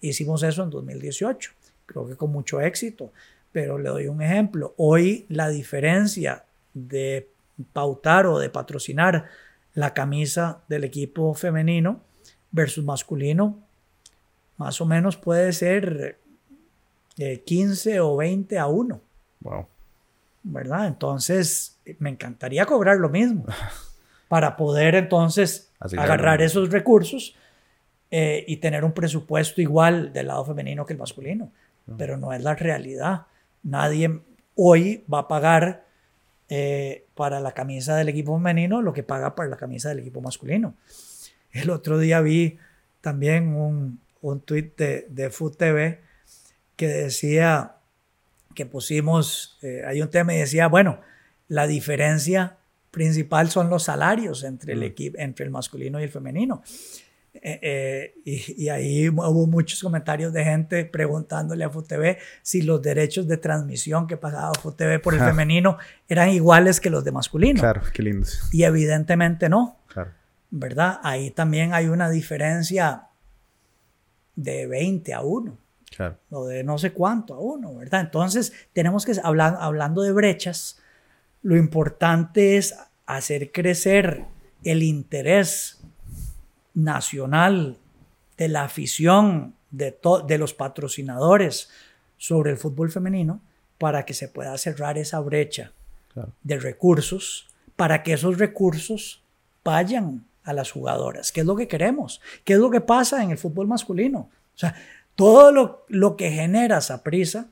Hicimos eso en 2018, creo que con mucho éxito. Pero le doy un ejemplo. Hoy la diferencia de pautar o de patrocinar la camisa del equipo femenino versus masculino, más o menos puede ser 15 eh, o 20 a 1. Wow. ¿Verdad? Entonces, me encantaría cobrar lo mismo (laughs) para poder entonces agarrar esos recursos eh, y tener un presupuesto igual del lado femenino que el masculino. Pero no es la realidad nadie hoy va a pagar eh, para la camisa del equipo femenino lo que paga para la camisa del equipo masculino. El otro día vi también un, un tweet de, de Food TV que decía que pusimos, eh, hay un tema y decía, bueno, la diferencia principal son los salarios entre el, equipo, entre el masculino y el femenino. Eh, eh, y, y ahí hubo muchos comentarios de gente preguntándole a FUTV si los derechos de transmisión que pagaba FUTV por el femenino eran iguales que los de masculino. Claro, qué lindo. Y evidentemente no. Claro. ¿verdad? Ahí también hay una diferencia de 20 a 1, Claro. o de no sé cuánto a 1, ¿verdad? Entonces, tenemos que, hablar, hablando de brechas, lo importante es hacer crecer el interés nacional de la afición de, de los patrocinadores sobre el fútbol femenino para que se pueda cerrar esa brecha Claro. de recursos para que esos recursos vayan a las jugadoras. ¿Qué es lo que queremos? ¿Qué es lo que pasa en el fútbol masculino? O sea, todo lo, lo que genera esa prisa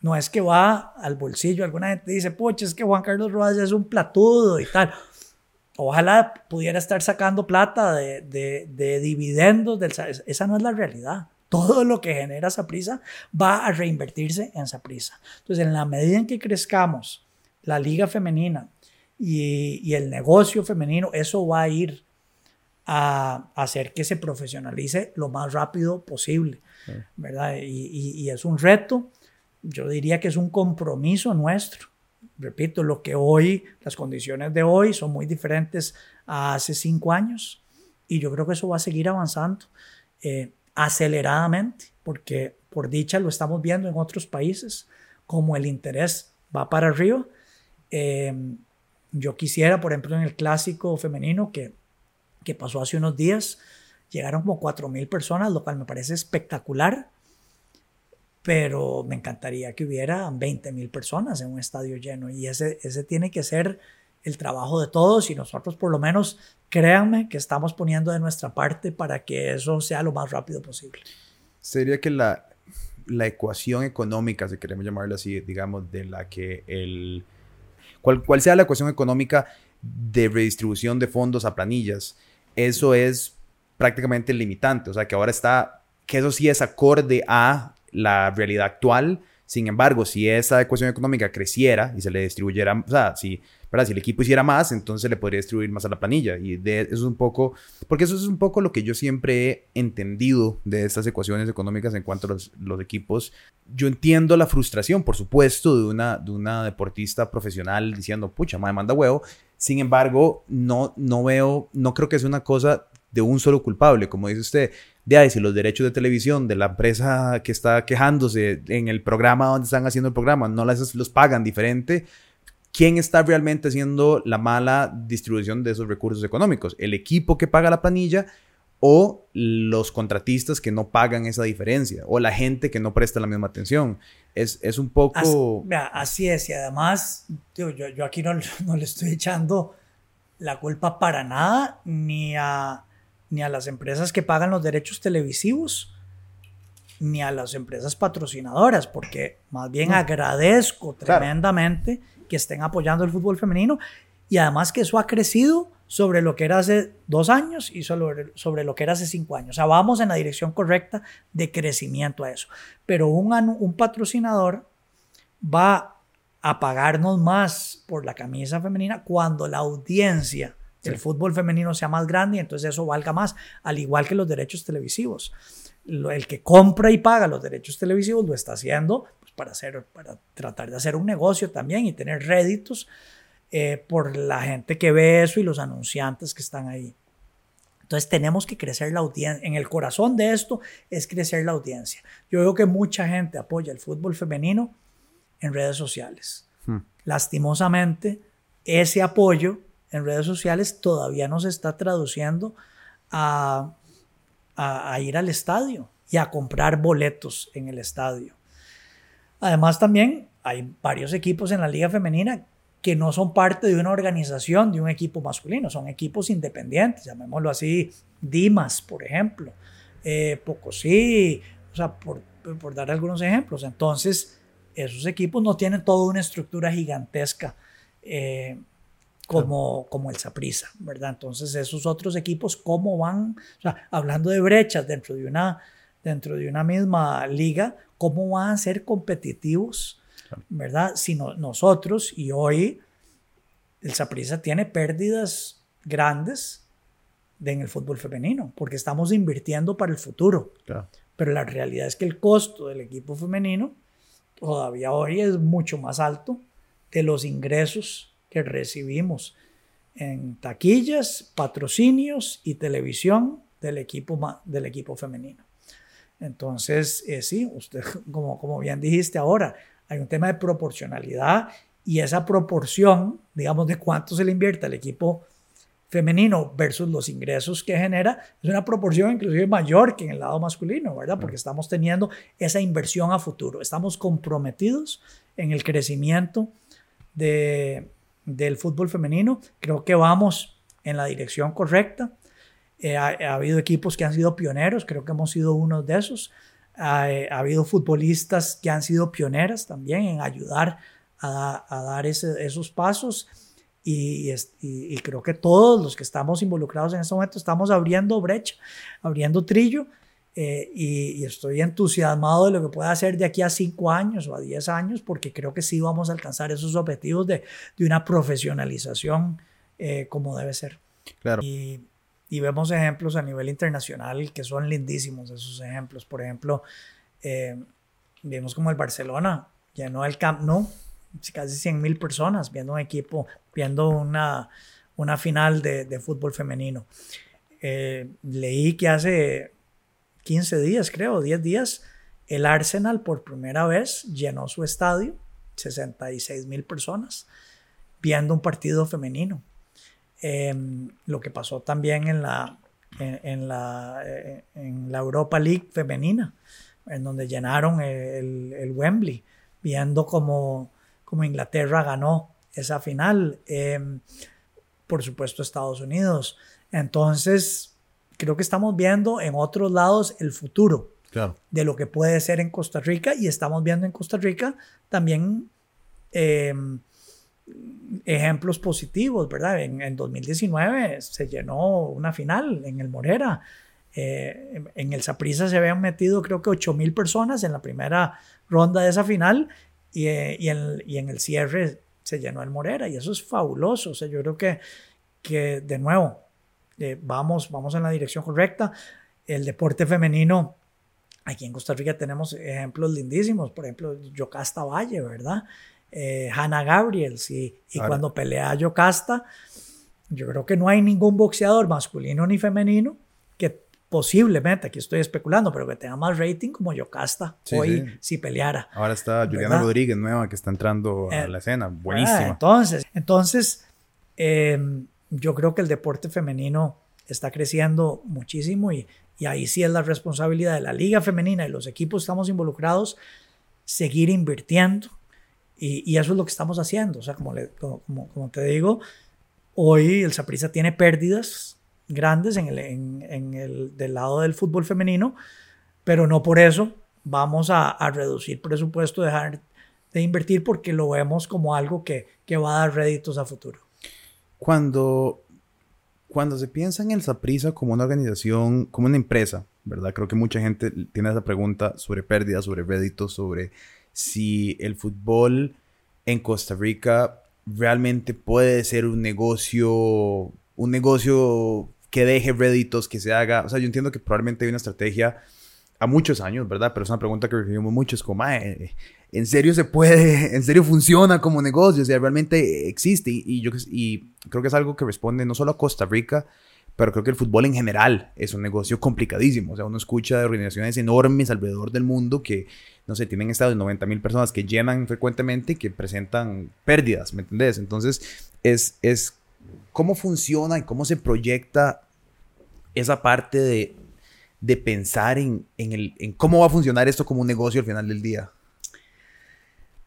no es que va al bolsillo. Alguna gente dice, pucha, es que Juan Carlos Rojas es un platudo y tal. Ojalá pudiera estar sacando plata de, de- de dividendos. Del, esa no es la realidad. Todo lo que genera esa prisa va a reinvertirse en esa prisa. Entonces, en la medida en que crezcamos la liga femenina y, y el negocio femenino, eso va a ir a hacer que se profesionalice lo más rápido posible, ¿verdad? Y, y- y es un reto, yo diría que es un compromiso nuestro. Repito, lo que hoy, las condiciones de hoy son muy diferentes a hace cinco años y yo creo que eso va a seguir avanzando eh, aceleradamente, porque por dicha lo estamos viendo en otros países, como el interés va para arriba. Eh, yo quisiera, por ejemplo, en el clásico femenino que, que pasó hace unos días, llegaron como 4.000 personas, lo cual me parece espectacular, pero me encantaría que hubiera 20.000 personas en un estadio lleno y ese, ese tiene que ser el trabajo de todos y nosotros por lo menos créanme que estamos poniendo de nuestra parte para que eso sea lo más rápido posible. Sería que la, la ecuación económica, si queremos llamarlo así, digamos, de la que el... Cual, cual sea la ecuación económica de redistribución de fondos a planillas, eso es prácticamente limitante. O sea, que ahora está, que eso sí es acorde a la realidad actual. Sin embargo, si esa ecuación económica creciera y se le distribuyera, o sea, si, ¿verdad? si el equipo hiciera más, entonces se le podría distribuir más a la planilla. Y de, eso es un poco, porque eso es un poco lo que yo siempre he entendido de estas ecuaciones económicas en cuanto a los, equipos. Yo entiendo la frustración, por supuesto, de una, de una deportista profesional diciendo, pucha, me manda huevo. Sin embargo, no, no veo, no creo que sea una cosa de un solo culpable, como dice usted, de si los derechos de televisión de la empresa que está quejándose en el programa donde están haciendo el programa no las, los pagan diferente, ¿quién está realmente haciendo la mala distribución de esos recursos económicos? ¿El equipo que paga la planilla o los contratistas que no pagan esa diferencia o la gente que no presta la misma atención? Es, es un poco... Así, es, y además, yo, yo aquí no, (laughs) no le estoy echando la culpa para nada, ni a, ni a las empresas que pagan los derechos televisivos, ni a las empresas patrocinadoras, porque más bien agradezco Claro. tremendamente que estén apoyando el fútbol femenino y además que eso ha crecido sobre lo que era hace dos años y sobre, sobre lo que era hace cinco años. O sea, vamos en la dirección correcta de crecimiento a eso. Pero un patrocinador va a pagarnos más por la camisa femenina cuando la audiencia Sí. fútbol femenino sea más grande y entonces eso valga más, al igual que los derechos televisivos. Lo- el que compra y paga los derechos televisivos lo está haciendo pues, para, hacer, para tratar de hacer un negocio también y tener réditos eh, por la gente que ve eso y los anunciantes que están ahí. Entonces tenemos que crecer la audiencia. En el corazón de esto es crecer la audiencia. Yo veo que mucha gente apoya el fútbol femenino en redes sociales. Hmm. Lastimosamente, ese apoyo en redes sociales todavía no se está traduciendo a, ir al estadio y a comprar boletos en el estadio. Además, también hay varios equipos en la liga femenina que no son parte de una organización, de un equipo masculino, son equipos independientes, llamémoslo así, Dimas, por ejemplo, eh, Pocosí, o sea, por, por dar algunos ejemplos. Entonces, esos equipos no tienen toda una estructura gigantesca eh, como, como el Saprissa, ¿verdad? Entonces, esos otros equipos, ¿cómo van? O sea, hablando de brechas dentro de una, dentro de una misma liga, ¿cómo van a ser competitivos? ¿verdad? Si no- nosotros, y hoy el Saprissa tiene pérdidas grandes en el fútbol femenino, porque estamos invirtiendo para el futuro. Pero la realidad es que el costo del equipo femenino todavía hoy es mucho más alto de los ingresos que recibimos en taquillas, patrocinios y televisión del equipo, del equipo femenino. Entonces, eh, sí, usted, (laughs) como, como bien dijiste ahora, hay un tema de proporcionalidad y esa proporción, digamos, de cuánto se le invierte al equipo femenino versus los ingresos que genera, es una proporción inclusive mayor que en el lado masculino, ¿verdad? Porque estamos teniendo esa inversión a futuro, estamos comprometidos en el crecimiento de, del fútbol femenino, creo que vamos en la dirección correcta. Eh, ha, habido equipos que han sido pioneros, creo que hemos sido uno de esos. Ha, habido futbolistas que han sido pioneras también en ayudar a, dar esos pasos. Y, y, creo que todos los que estamos involucrados en este momento estamos abriendo brecha, abriendo trillo. Eh, y, estoy entusiasmado de lo que pueda hacer de aquí a cinco años o a diez años, porque creo que sí vamos a alcanzar esos objetivos de, de una profesionalización eh, como debe ser. Claro. Y, y vemos ejemplos a nivel internacional que son lindísimos esos ejemplos. Por ejemplo, eh, vemos como el Barcelona llenó el Camp Nou, casi 100 mil personas viendo un equipo, viendo una, una final de, de fútbol femenino. Eh, leí que hace 15 días, creo, 10 días, el Arsenal por primera vez llenó su estadio, 66 mil personas, viendo un partido femenino. Em, lo que pasó también en la, en, la, eh, en la Europa League femenina, en donde llenaron el, el Wembley, viendo como, como, Inglaterra ganó esa final. Em, por supuesto, Estados Unidos. Entonces, creo que estamos viendo en otros lados el futuro de lo que puede ser en Costa Rica y estamos viendo en Costa Rica también eh, ejemplos positivos, ¿verdad? En, 2019 se llenó una final en el Morera. Eh, en el Saprissa se habían metido creo que 8 mil personas en la primera ronda de esa final y, eh, y, en, el cierre se llenó el Morera y eso es fabuloso. O sea, yo creo que, que de nuevo, eh, vamos, vamos en la dirección correcta. El deporte femenino, aquí en Costa Rica tenemos ejemplos lindísimos, por ejemplo, Yocasta Valle, ¿verdad? eh, Hannah Gabriels y, y cuando pelea Yocasta, yo creo que no hay ningún boxeador masculino ni femenino que posiblemente, aquí estoy especulando, pero que tenga más rating como Yocasta hoy si peleara. Ahora está Juliana Rodríguez nueva que está entrando a eh, la escena, buenísima. entonces, entonces yo creo que el deporte femenino está creciendo muchísimo y, y ahí sí es la responsabilidad de la liga femenina y los equipos estamos involucrados seguir invirtiendo y, eso es lo que estamos haciendo. O sea, como, como, como, te digo, hoy el Saprissa tiene pérdidas grandes en el, en, el, del lado del fútbol femenino, pero no por eso vamos a, a, reducir presupuesto, dejar de invertir porque lo vemos como algo que, que va a dar réditos a futuro. Cuando, cuando se piensa en el Saprissa como una organización, como una empresa, ¿verdad? Creo que mucha gente tiene esa pregunta sobre pérdidas, sobre réditos, sobre si el fútbol en Costa Rica realmente puede ser un negocio, un negocio que deje réditos, que se haga. O sea, yo entiendo que probablemente hay una estrategia a muchos años, ¿verdad? Pero es una pregunta que recibimos mucho, es como, ¿en serio se puede, (laughs) en serio funciona como negocio? O sea, realmente existe. Y, yo creo que es algo que responde no solo a Costa Rica, pero creo que el fútbol en general es un negocio complicadísimo. O sea, uno escucha de organizaciones enormes alrededor del mundo que, no sé, tienen estados de 90 mil personas que llenan frecuentemente y que presentan pérdidas, ¿me entendés? Entonces, es, es cómo funciona y cómo se proyecta esa parte de, de pensar en, en, el, en cómo va a funcionar esto como un negocio al final del día.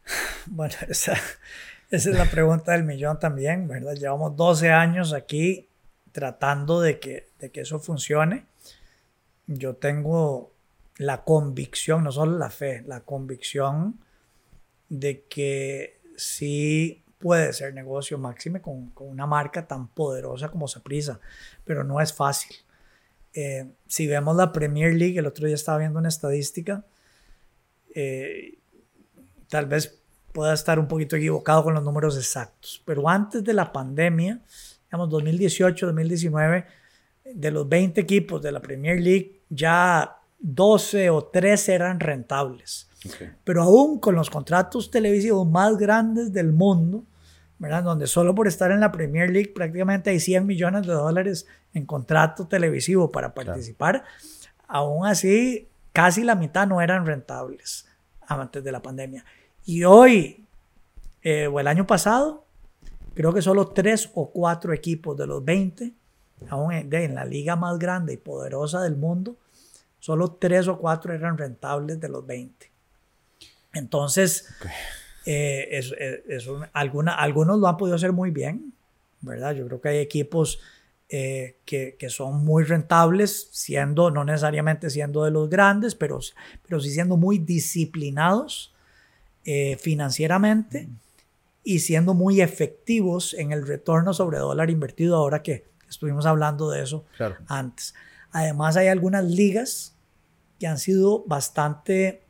(laughs) Bueno, esa, esa es la pregunta del millón también, ¿verdad? Llevamos 12 años aquí tratando de que, de que eso funcione. Yo tengo la convicción, no solo la fe, la convicción de que sí puede ser negocio máxime con, con una marca tan poderosa como Saprisa, pero no es fácil. Eh, si vemos la Premier League, el otro día estaba viendo una estadística, eh, tal vez pueda estar un poquito equivocado con los números exactos, pero antes de la pandemia, digamos 2018, 2019, de los 20 equipos de la Premier League, ya 12 o 13 eran rentables. Pero aún con los contratos televisivos más grandes del mundo, ¿verdad? Donde solo por estar en la Premier League prácticamente hay 100 millones de dólares en contrato televisivo para participar, aún así casi la mitad no eran rentables antes de la pandemia. Y hoy, eh, o el año pasado, creo que solo 3 o 4 equipos de los 20, aún en, la liga más grande y poderosa del mundo, solo 3 o 4 eran rentables de los 20. Entonces, eh, es, alguna, algunos lo han podido hacer muy bien, ¿verdad? Yo creo que hay equipos eh, que, que, son muy rentables, siendo, no necesariamente siendo de los grandes, pero, pero sí siendo muy disciplinados eh, financieramente y siendo muy efectivos en el retorno sobre dólar invertido, ahora que estuvimos hablando de eso antes. Además, hay algunas ligas que han sido bastante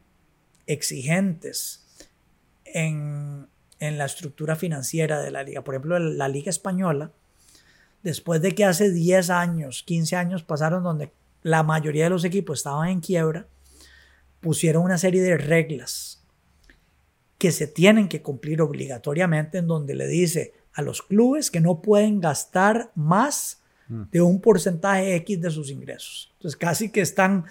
exigentes en, la estructura financiera de la liga. Por ejemplo, la Liga Española, después de que hace 10 años, 15 años pasaron donde la mayoría de los equipos estaban en quiebra, pusieron una serie de reglas que se tienen que cumplir obligatoriamente en donde le dice a los clubes que no pueden gastar más mm. de un porcentaje X de sus ingresos. Entonces casi que están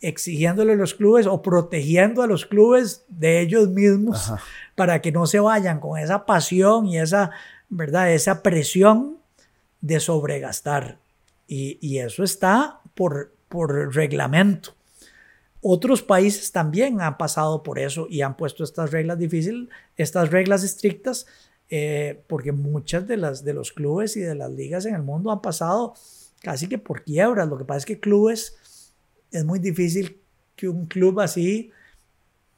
exigiéndole a los clubes o protegiendo a los clubes de ellos mismos para que no se vayan con esa pasión y esa, ¿verdad? Esa presión de sobregastar. Y, eso está por, por reglamento. Otros países también han pasado por eso y han puesto estas reglas difíciles, estas reglas estrictas, eh, porque muchas de las de los clubes y de las ligas en el mundo han pasado casi que por quiebras. Lo que pasa es que clubes es muy difícil que un club así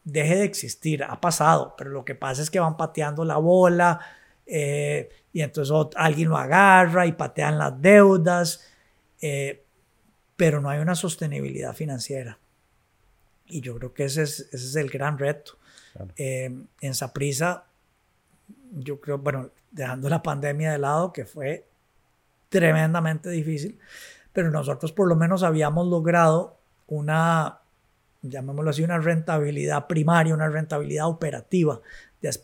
deje de existir. Ha pasado, pero lo que pasa es que van pateando la bola eh, y entonces alguien lo agarra y patean las deudas, eh, pero no hay una sostenibilidad financiera. Y yo creo que ese es, ese es el gran reto. Eh, en Saprisa, yo creo, bueno, dejando la pandemia de lado, que fue tremendamente difícil, pero nosotros por lo menos habíamos logrado una, llamémoslo así, una rentabilidad primaria, una rentabilidad operativa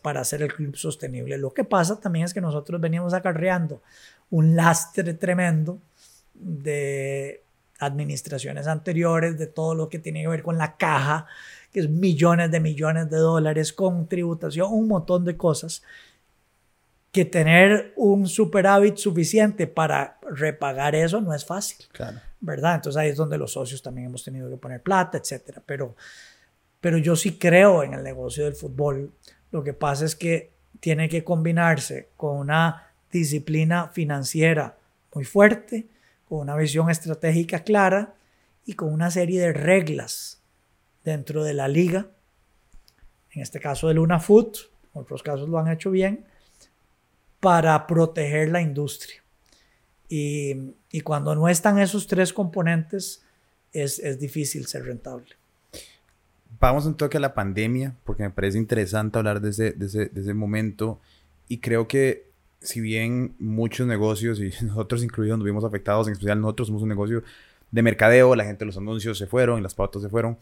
para hacer el club sostenible. Lo que pasa también es que nosotros veníamos acarreando un lastre tremendo de administraciones anteriores, de todo lo que tiene que ver con la caja, que es millones de millones de dólares, con tributación, un montón de cosas, que tener un superávit suficiente para repagar eso no es fácil. Claro. ¿verdad? Entonces ahí es donde los socios también hemos tenido que poner plata, etcétera. Pero, pero yo sí creo en el negocio del fútbol. Lo que pasa es que tiene que combinarse con una disciplina financiera muy fuerte, con una visión estratégica clara y con una serie de reglas dentro de la liga. En este caso de Luna Foot, otros casos lo han hecho bien, para proteger la industria. Y, cuando no están esos tres componentes, es, es difícil ser rentable. Vamos un toque a la pandemia, porque me parece interesante hablar de ese, de ese, de ese momento. Y creo que si bien muchos negocios, y (laughs) nosotros incluidos nos vimos afectados, en especial nosotros somos un negocio de mercadeo, la gente los anuncios se fueron, las pautas se fueron,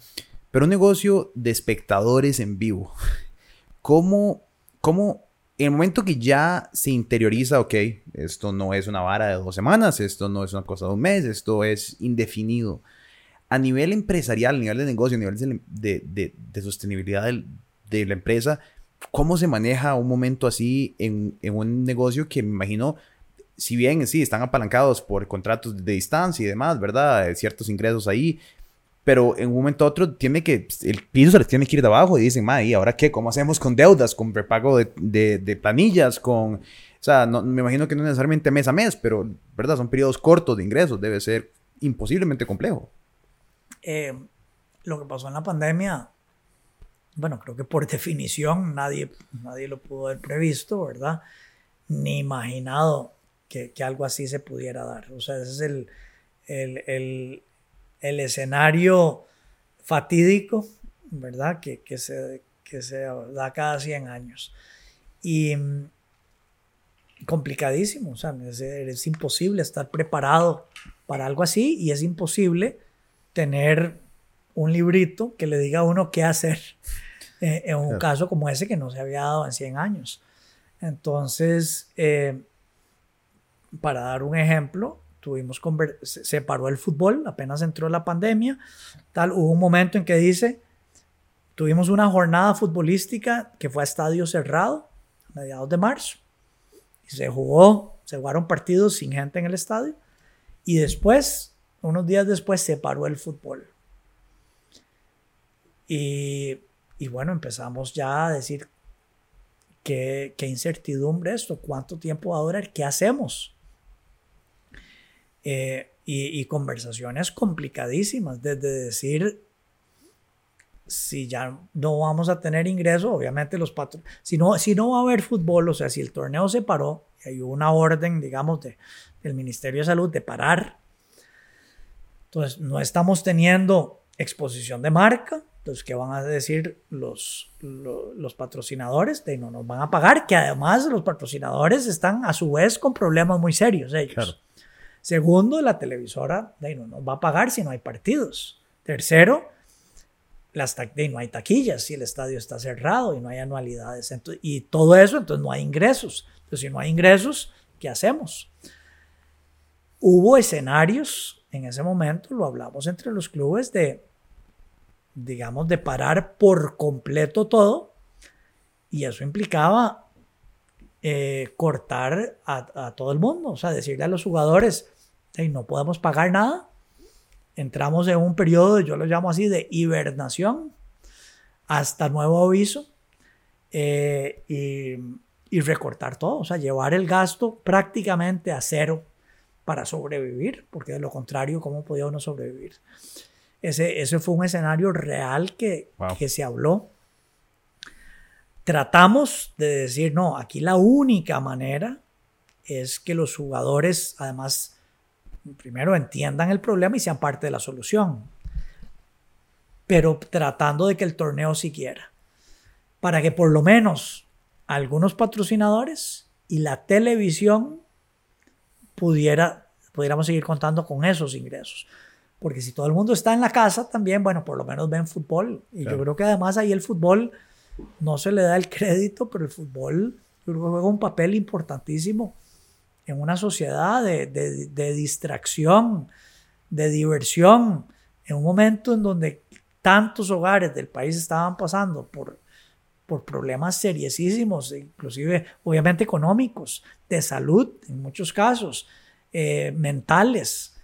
pero un negocio de espectadores en vivo. (laughs) ¿Cómo, cómo en el momento que ya se interioriza, ok, esto no es una vara de dos semanas, esto no es una cosa de un mes, esto es indefinido. A nivel empresarial, a nivel de negocio, a nivel de, de, sostenibilidad de la empresa, ¿cómo se maneja un momento así en, en, un negocio que me imagino, si bien sí, están apalancados por contratos de distancia y demás, ¿verdad? Ciertos ingresos ahí, pero en un momento a otro tiene que, el piso se les tiene que ir de abajo y dicen, ma, ¿y ahora qué? ¿Cómo hacemos con deudas, con prepago de, de, planillas, con, o sea, no, me imagino que no necesariamente mes a mes, pero, ¿verdad? Son periodos cortos de ingresos, debe ser imposiblemente complejo. Eh, lo que pasó en la pandemia, bueno, creo que por (laughs) definición nadie, nadie lo pudo haber previsto, ¿verdad? Ni imaginado que, que algo así se pudiera dar. O sea, ese es el, el, el el escenario fatídico, ¿verdad? Que, que, se, que se da cada 100 años. Y mm, complicadísimo, o sea, es, imposible estar preparado para algo así y es imposible tener un librito que le diga a uno qué hacer (laughs) eh, en un caso como ese que no se había dado en 100 años. Entonces, eh, para dar un ejemplo, tuvimos se paró el fútbol, apenas entró la pandemia, tal, hubo un momento en que dice, tuvimos una jornada futbolística que fue a estadio cerrado, a mediados de marzo, y se jugó, se jugaron partidos sin gente en el estadio, y después, unos días después, se paró el fútbol. Y, y bueno, empezamos ya a decir, ¿qué, qué incertidumbre esto? ¿Cuánto tiempo va a durar? ¿Qué hacemos? Eh, y, conversaciones complicadísimas, desde decir, si ya no vamos a tener ingreso, obviamente los patrones, si no, si no va a haber fútbol, o sea, si el torneo se paró, y hay una orden, digamos, de, del Ministerio de Salud de parar, entonces no estamos teniendo exposición de marca, entonces, ¿qué van a decir los, los, patrocinadores? De no nos van a pagar, que además los patrocinadores están a su vez con problemas muy serios ellos. Segundo, la televisora de no nos va a pagar si no hay partidos. Tercero, las de no hay taquillas si el estadio está cerrado y no hay anualidades. y todo eso, entonces no hay ingresos. Entonces, si no hay ingresos, ¿qué hacemos? Hubo escenarios en ese momento, lo hablamos entre los clubes, de, digamos, de parar por completo todo. Y eso implicaba eh, cortar a, todo el mundo, o sea, decirle a los jugadores, y no podemos pagar nada. Entramos en un periodo, yo lo llamo así, de hibernación hasta nuevo aviso eh, y, recortar todo, o sea, llevar el gasto prácticamente a cero para sobrevivir, porque de lo contrario, ¿cómo podía uno sobrevivir? Ese, ese fue un escenario real que, que se habló. Tratamos de decir, no, aquí la única manera es que los jugadores, además, primero entiendan el problema y sean parte de la solución, pero tratando de que el torneo siguiera, para que por lo menos algunos patrocinadores y la televisión pudiera, pudiéramos seguir contando con esos ingresos. Porque si todo el mundo está en la casa también, bueno, por lo menos ven fútbol. Y yo creo que además ahí el fútbol no se le da el crédito, pero el fútbol juega un papel importantísimo en una sociedad de, de, distracción, de diversión, en un momento en donde tantos hogares del país estaban pasando por, por problemas seriosísimos, inclusive obviamente económicos, de salud en muchos casos, eh, mentales.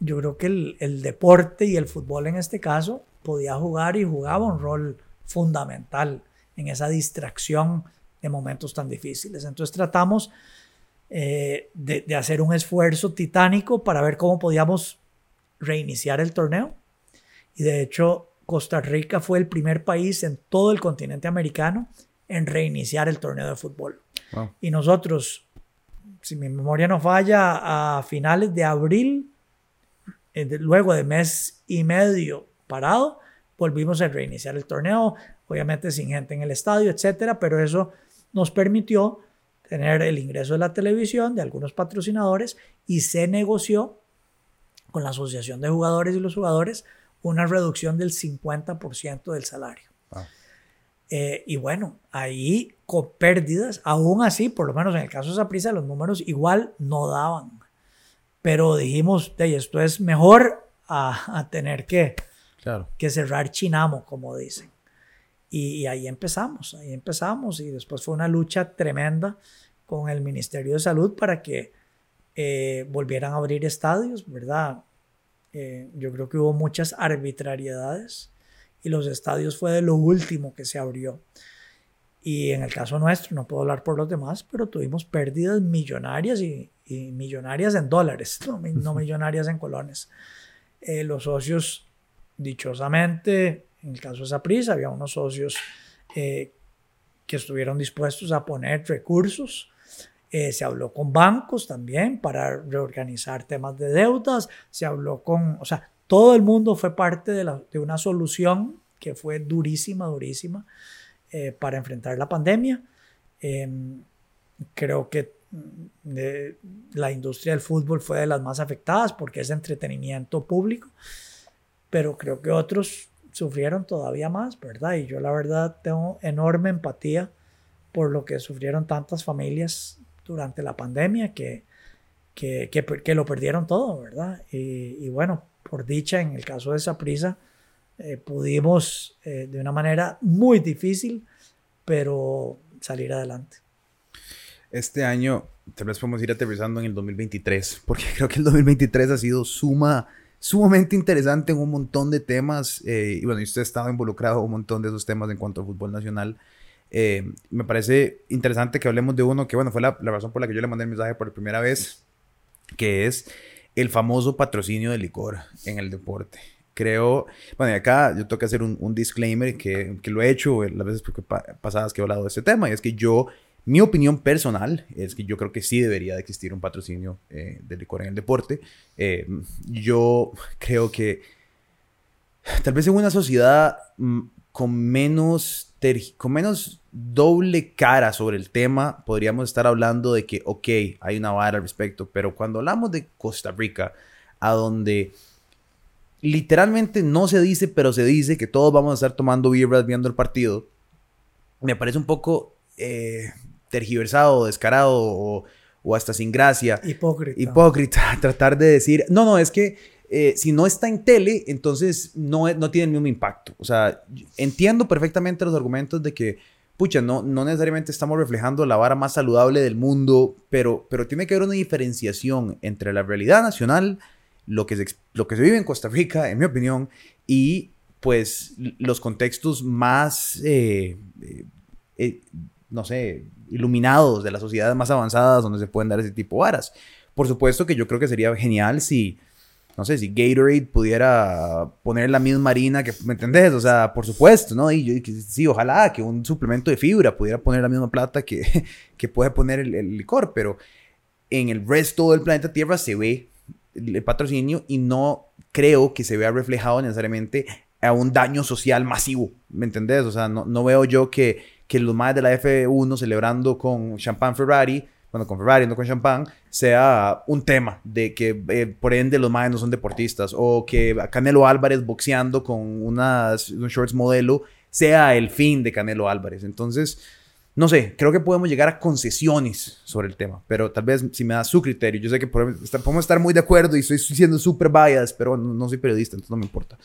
Yo creo que el, deporte y el fútbol en este caso podía jugar y jugaba un rol fundamental en esa distracción de momentos tan difíciles. Entonces tratamos eh, de, hacer un esfuerzo titánico para ver cómo podíamos reiniciar el torneo. Y de hecho, Costa Rica fue el primer país en todo el continente americano en reiniciar el torneo de fútbol. Y nosotros, si mi memoria no falla, a finales de abril, eh, luego de mes y medio parado, volvimos a reiniciar el torneo, obviamente sin gente en el estadio, etcétera, pero eso nos permitió tener el ingreso de la televisión, de algunos patrocinadores, y se negoció con la Asociación de Jugadores y los Jugadores una reducción del 50% del salario. Eh, y bueno, ahí con pérdidas, aún así, por lo menos en el caso de esa prisa, los números igual no daban. Pero dijimos, esto es mejor a, tener que, que cerrar Chinamo, como dicen. Y, ahí empezamos, ahí empezamos y después fue una lucha tremenda con el Ministerio de Salud para que eh, volvieran a abrir estadios, ¿verdad? Eh, yo creo que hubo muchas arbitrariedades y los estadios fue de lo último que se abrió. Y en el caso nuestro, no puedo hablar por los demás, pero tuvimos pérdidas millonarias y, millonarias en dólares, (laughs) no, millonarias en colones. Eh, los socios, dichosamente, en el caso de Saprissa, había unos socios eh, que estuvieron dispuestos a poner recursos. Eh, se habló con bancos también para reorganizar temas de deudas. Se habló con, o sea, todo el mundo fue parte de, la, de una solución que fue durísima, durísima. eh, para enfrentar la pandemia. Em, creo que mm, la industria del fútbol fue de las más afectadas porque es entretenimiento público, pero creo que otros sufrieron todavía más, ¿verdad? Y yo la verdad tengo enorme empatía por lo que sufrieron tantas familias durante la pandemia que, que, que, lo perdieron todo, ¿verdad? Y, bueno, por dicha, en el caso de esa prisa, eh, pudimos eh, de una manera muy difícil, pero salir adelante. Este año, tal vez podemos ir aterrizando en el 2023, porque (laughs) creo que el 2023 ha sido suma, sumamente interesante en un montón de temas. Eh, y bueno, usted ha estado involucrado en un montón de esos temas en cuanto al fútbol nacional. Me parece interesante que hablemos de uno que, bueno, fue la, la razón por la que yo le mandé el mensaje por primera vez que es el famoso patrocinio de licor en el deporte. Creo, bueno, y acá yo tengo que hacer un, disclaimer que, que, lo he hecho las veces pasadas que he hablado de este tema, y es que yo, mi opinión personal es que yo creo que sí debería de existir un patrocinio eh, de licor en el deporte. Eh, yo creo que tal vez en una sociedad mm, con menos, con menos doble cara sobre el tema, podríamos estar hablando de que, ok, hay una vara al respecto, pero cuando hablamos de Costa Rica, a donde literalmente no se dice, pero se dice que todos vamos a estar tomando birras viendo el partido, me parece un poco eh, tergiversado, descarado o, o, hasta sin gracia. Hipócrita. Hipócrita, (laughs) tratar de decir, no, no, es que eh, si no está en tele, entonces no, no tiene el mismo impacto. O sea, entiendo perfectamente los argumentos de que, pucha, no, no necesariamente estamos reflejando la vara más saludable del mundo, pero, pero tiene que haber una diferenciación entre la realidad nacional, lo que, se, lo que se vive en Costa Rica, en mi opinión, y pues los contextos más, eh, eh, no sé, iluminados de las sociedades más avanzadas donde se pueden dar ese tipo de varas. Por supuesto que yo creo que sería genial si no sé, si Gatorade pudiera poner la misma harina que, ¿me entendés? O sea, por supuesto, ¿no? Y yo, sí, ojalá que un suplemento de fibra pudiera poner la misma plata que, (laughs) que puede poner el, licor, pero en el resto del planeta Tierra se ve el patrocinio y no creo que se vea reflejado necesariamente a un daño social masivo, ¿me entendés? O sea, no, no veo yo que, que los más de la F1 celebrando con champán Ferrari bueno, con Ferrari, no con champán, sea un tema de que eh, por ende los más no son deportistas o que Canelo Álvarez boxeando con unas, un shorts modelo sea el fin de Canelo Álvarez. Entonces, no sé, creo que podemos llegar a concesiones sobre el tema, pero tal vez si me da su criterio, yo sé que podemos estar muy de acuerdo y estoy siendo súper biased, pero no, soy periodista, entonces no me importa.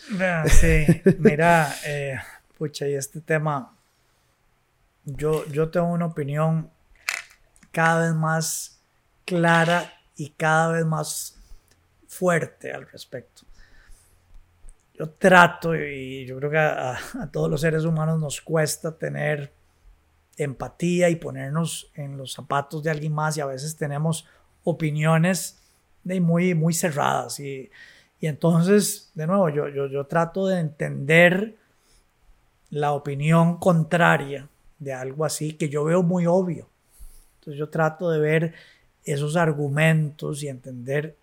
Sí, mira, eh, pucha, y este tema, yo, yo tengo una opinión cada vez más clara y cada vez más fuerte al respecto. Yo trato, y yo creo que a, todos los seres humanos nos cuesta tener empatía y ponernos en los zapatos de alguien más y a veces tenemos opiniones muy, muy cerradas. Y, entonces, de nuevo, yo, yo, yo trato de entender la opinión contraria de algo así que yo veo muy obvio. Entonces yo trato de ver esos argumentos y entender,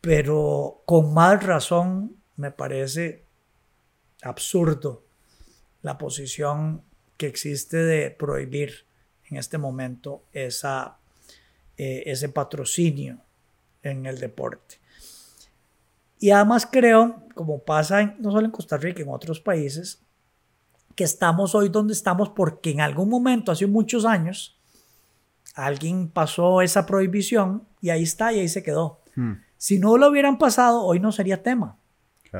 pero con más razón me parece absurdo la posición que existe de prohibir en este momento esa, eh, ese patrocinio en el deporte. Y además creo, como pasa no solo en Costa Rica, en otros países, que estamos hoy donde estamos porque en algún momento, hace muchos años, alguien pasó esa prohibición y ahí está y ahí se quedó. Hmm. Si no lo hubieran pasado, hoy no sería tema.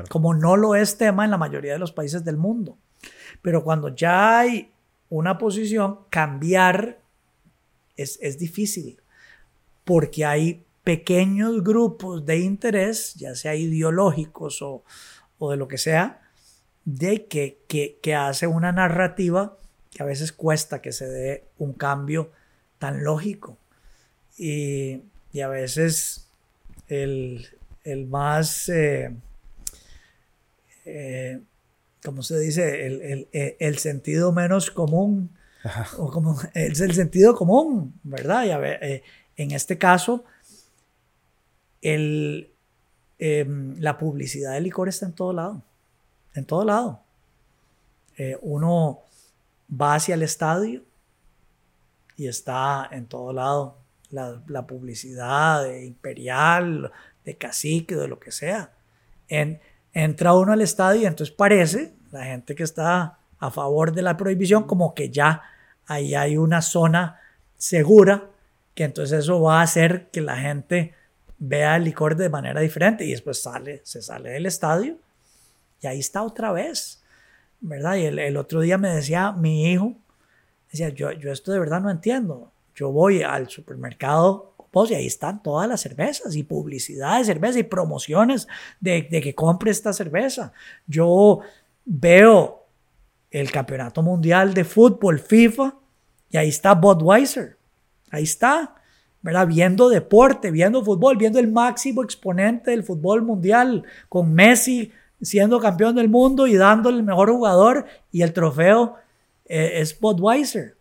Como no lo es tema en la mayoría de los países del mundo. Pero cuando ya hay una posición, cambiar es, es difícil. Porque hay pequeños grupos de interés, ya sea ideológicos o, o de lo que sea, de que, que, que hace una narrativa que a veces cuesta que se dé un cambio tan lógico. Y, a veces el, más, eh, eh, ¿cómo se dice? El, sentido menos común, o como, es el sentido común, ¿verdad? Y a ver, eh, en este caso, el, em, la publicidad de licor está en todo lado, en todo lado. uno va hacia el estadio y está en todo lado la, publicidad de imperial, de cacique, de lo que sea. En, entra uno al estadio y entonces parece, la gente que está a favor de la prohibición, como que ya ahí hay una zona segura, que entonces eso va a hacer que la gente vea el licor de manera diferente y después sale, se sale del estadio y ahí está otra vez, ¿verdad? Y el, otro día me decía mi hijo, decía, yo, yo esto de verdad no entiendo. Yo voy al supermercado y ahí están todas las cervezas y publicidad de cerveza y promociones de, de que compre esta cerveza. Yo veo el campeonato mundial de fútbol FIFA y ahí está Budweiser. Ahí está. ¿verdad? Viendo deporte, viendo fútbol, viendo el máximo exponente del fútbol mundial, con Messi siendo campeón del mundo y dándole el mejor jugador y el trofeo es Budweiser.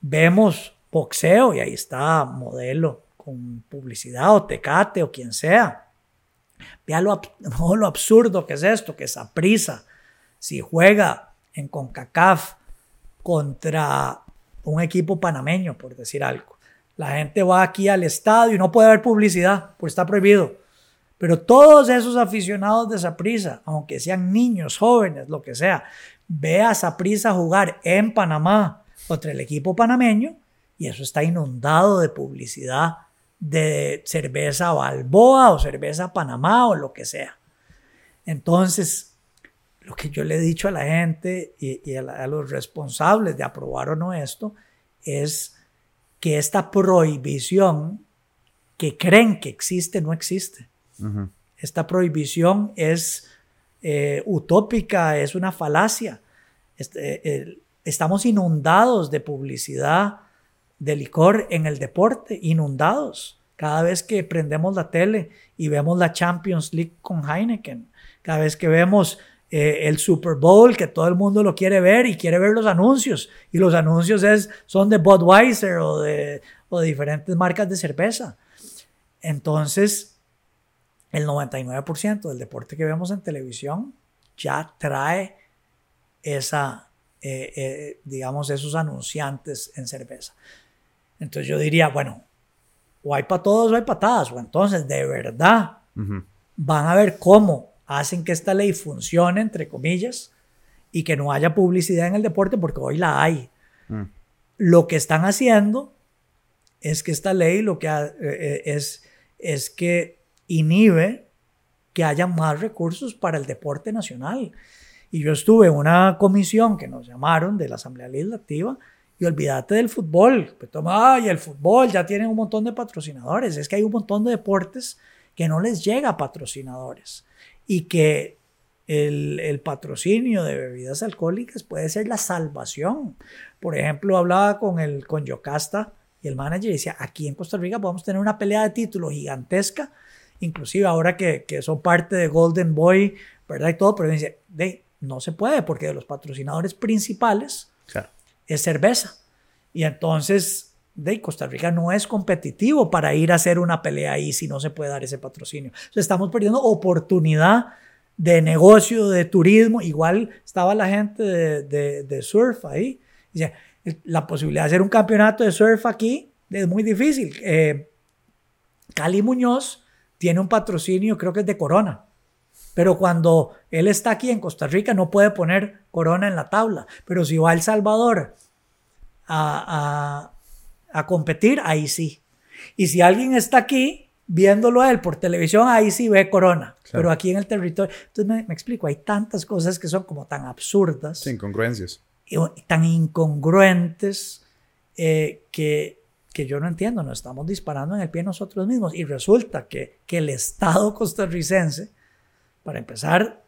Vemos boxeo y ahí está modelo con publicidad o tecate o quien sea. Vea lo, (laughs) lo absurdo que es esto, que esa prisa, si juega en CONCACAF contra un equipo panameño, por decir algo, la gente va aquí al estadio y no puede haber publicidad, pues está prohibido. Pero todos esos aficionados de Saprisa, aunque sean niños, jóvenes, lo que sea, ve a Saprisa jugar en Panamá contra el equipo panameño y eso está inundado de publicidad de cerveza Balboa o cerveza Panamá o lo que sea. Entonces, lo que yo le he dicho a la gente y, a los responsables de aprobar o no esto es que esta prohibición que creen que existe no existe. Esta prohibición es eh, utópica, es una falacia. Este, estamos inundados de publicidad de licor en el deporte, inundados. Cada vez que prendemos la tele y vemos la Champions League con Heineken, cada vez que vemos eh, el Super Bowl, que todo el mundo lo quiere ver y quiere ver los anuncios. Y los anuncios es, son de Budweiser o de, o de diferentes marcas de cerveza. Entonces, el 99% del deporte que vemos en televisión ya trae esa, eh, eh, digamos, esos anunciantes en cerveza. Entonces yo diría, bueno, o hay para todos o hay patadas, o entonces de verdad van a ver cómo hacen que esta ley funcione, entre comillas, y que no haya publicidad en el deporte, porque hoy la hay. Mm. Lo que están haciendo es que esta ley lo que eh, eh, es, es que inhibe que haya más recursos para el deporte nacional. Y yo estuve en una comisión que nos llamaron de la Asamblea Legislativa y olvídate del fútbol. Pues toma, ay, el fútbol ya tiene un montón de patrocinadores. Es que hay un montón de deportes que no les llega patrocinadores y que el, patrocinio de bebidas alcohólicas puede ser la salvación. Por ejemplo, hablaba con, el, con Yocasta y el manager y decía, aquí en Costa Rica podemos tener una pelea de título gigantesca, inclusive ahora que, son parte de Golden Boy, ¿verdad? Y todo, pero dice, de, no se puede porque de los patrocinadores principales es cerveza. Y entonces de Costa Rica no es competitivo para ir a hacer una pelea ahí si no se puede dar ese patrocinio. estamos perdiendo oportunidad de negocio, de turismo. Igual estaba la gente de, surf ahí. La posibilidad de hacer un campeonato de surf aquí es muy difícil. Eh, Cali Muñoz tiene un patrocinio, creo que es de Corona. Pero cuando él está aquí en Costa Rica no puede poner Corona en la tabla. Pero si va a El Salvador a, a competir, ahí sí. Y si alguien está aquí viéndolo a él por televisión, ahí sí ve Corona. Pero aquí en el territorio. Entonces me, explico, hay tantas cosas que son como tan absurdas. incongruencias. Y, tan incongruentes eh, que, que yo no entiendo. Nos estamos disparando en el pie nosotros mismos. Y resulta que, que el Estado costarricense, para empezar,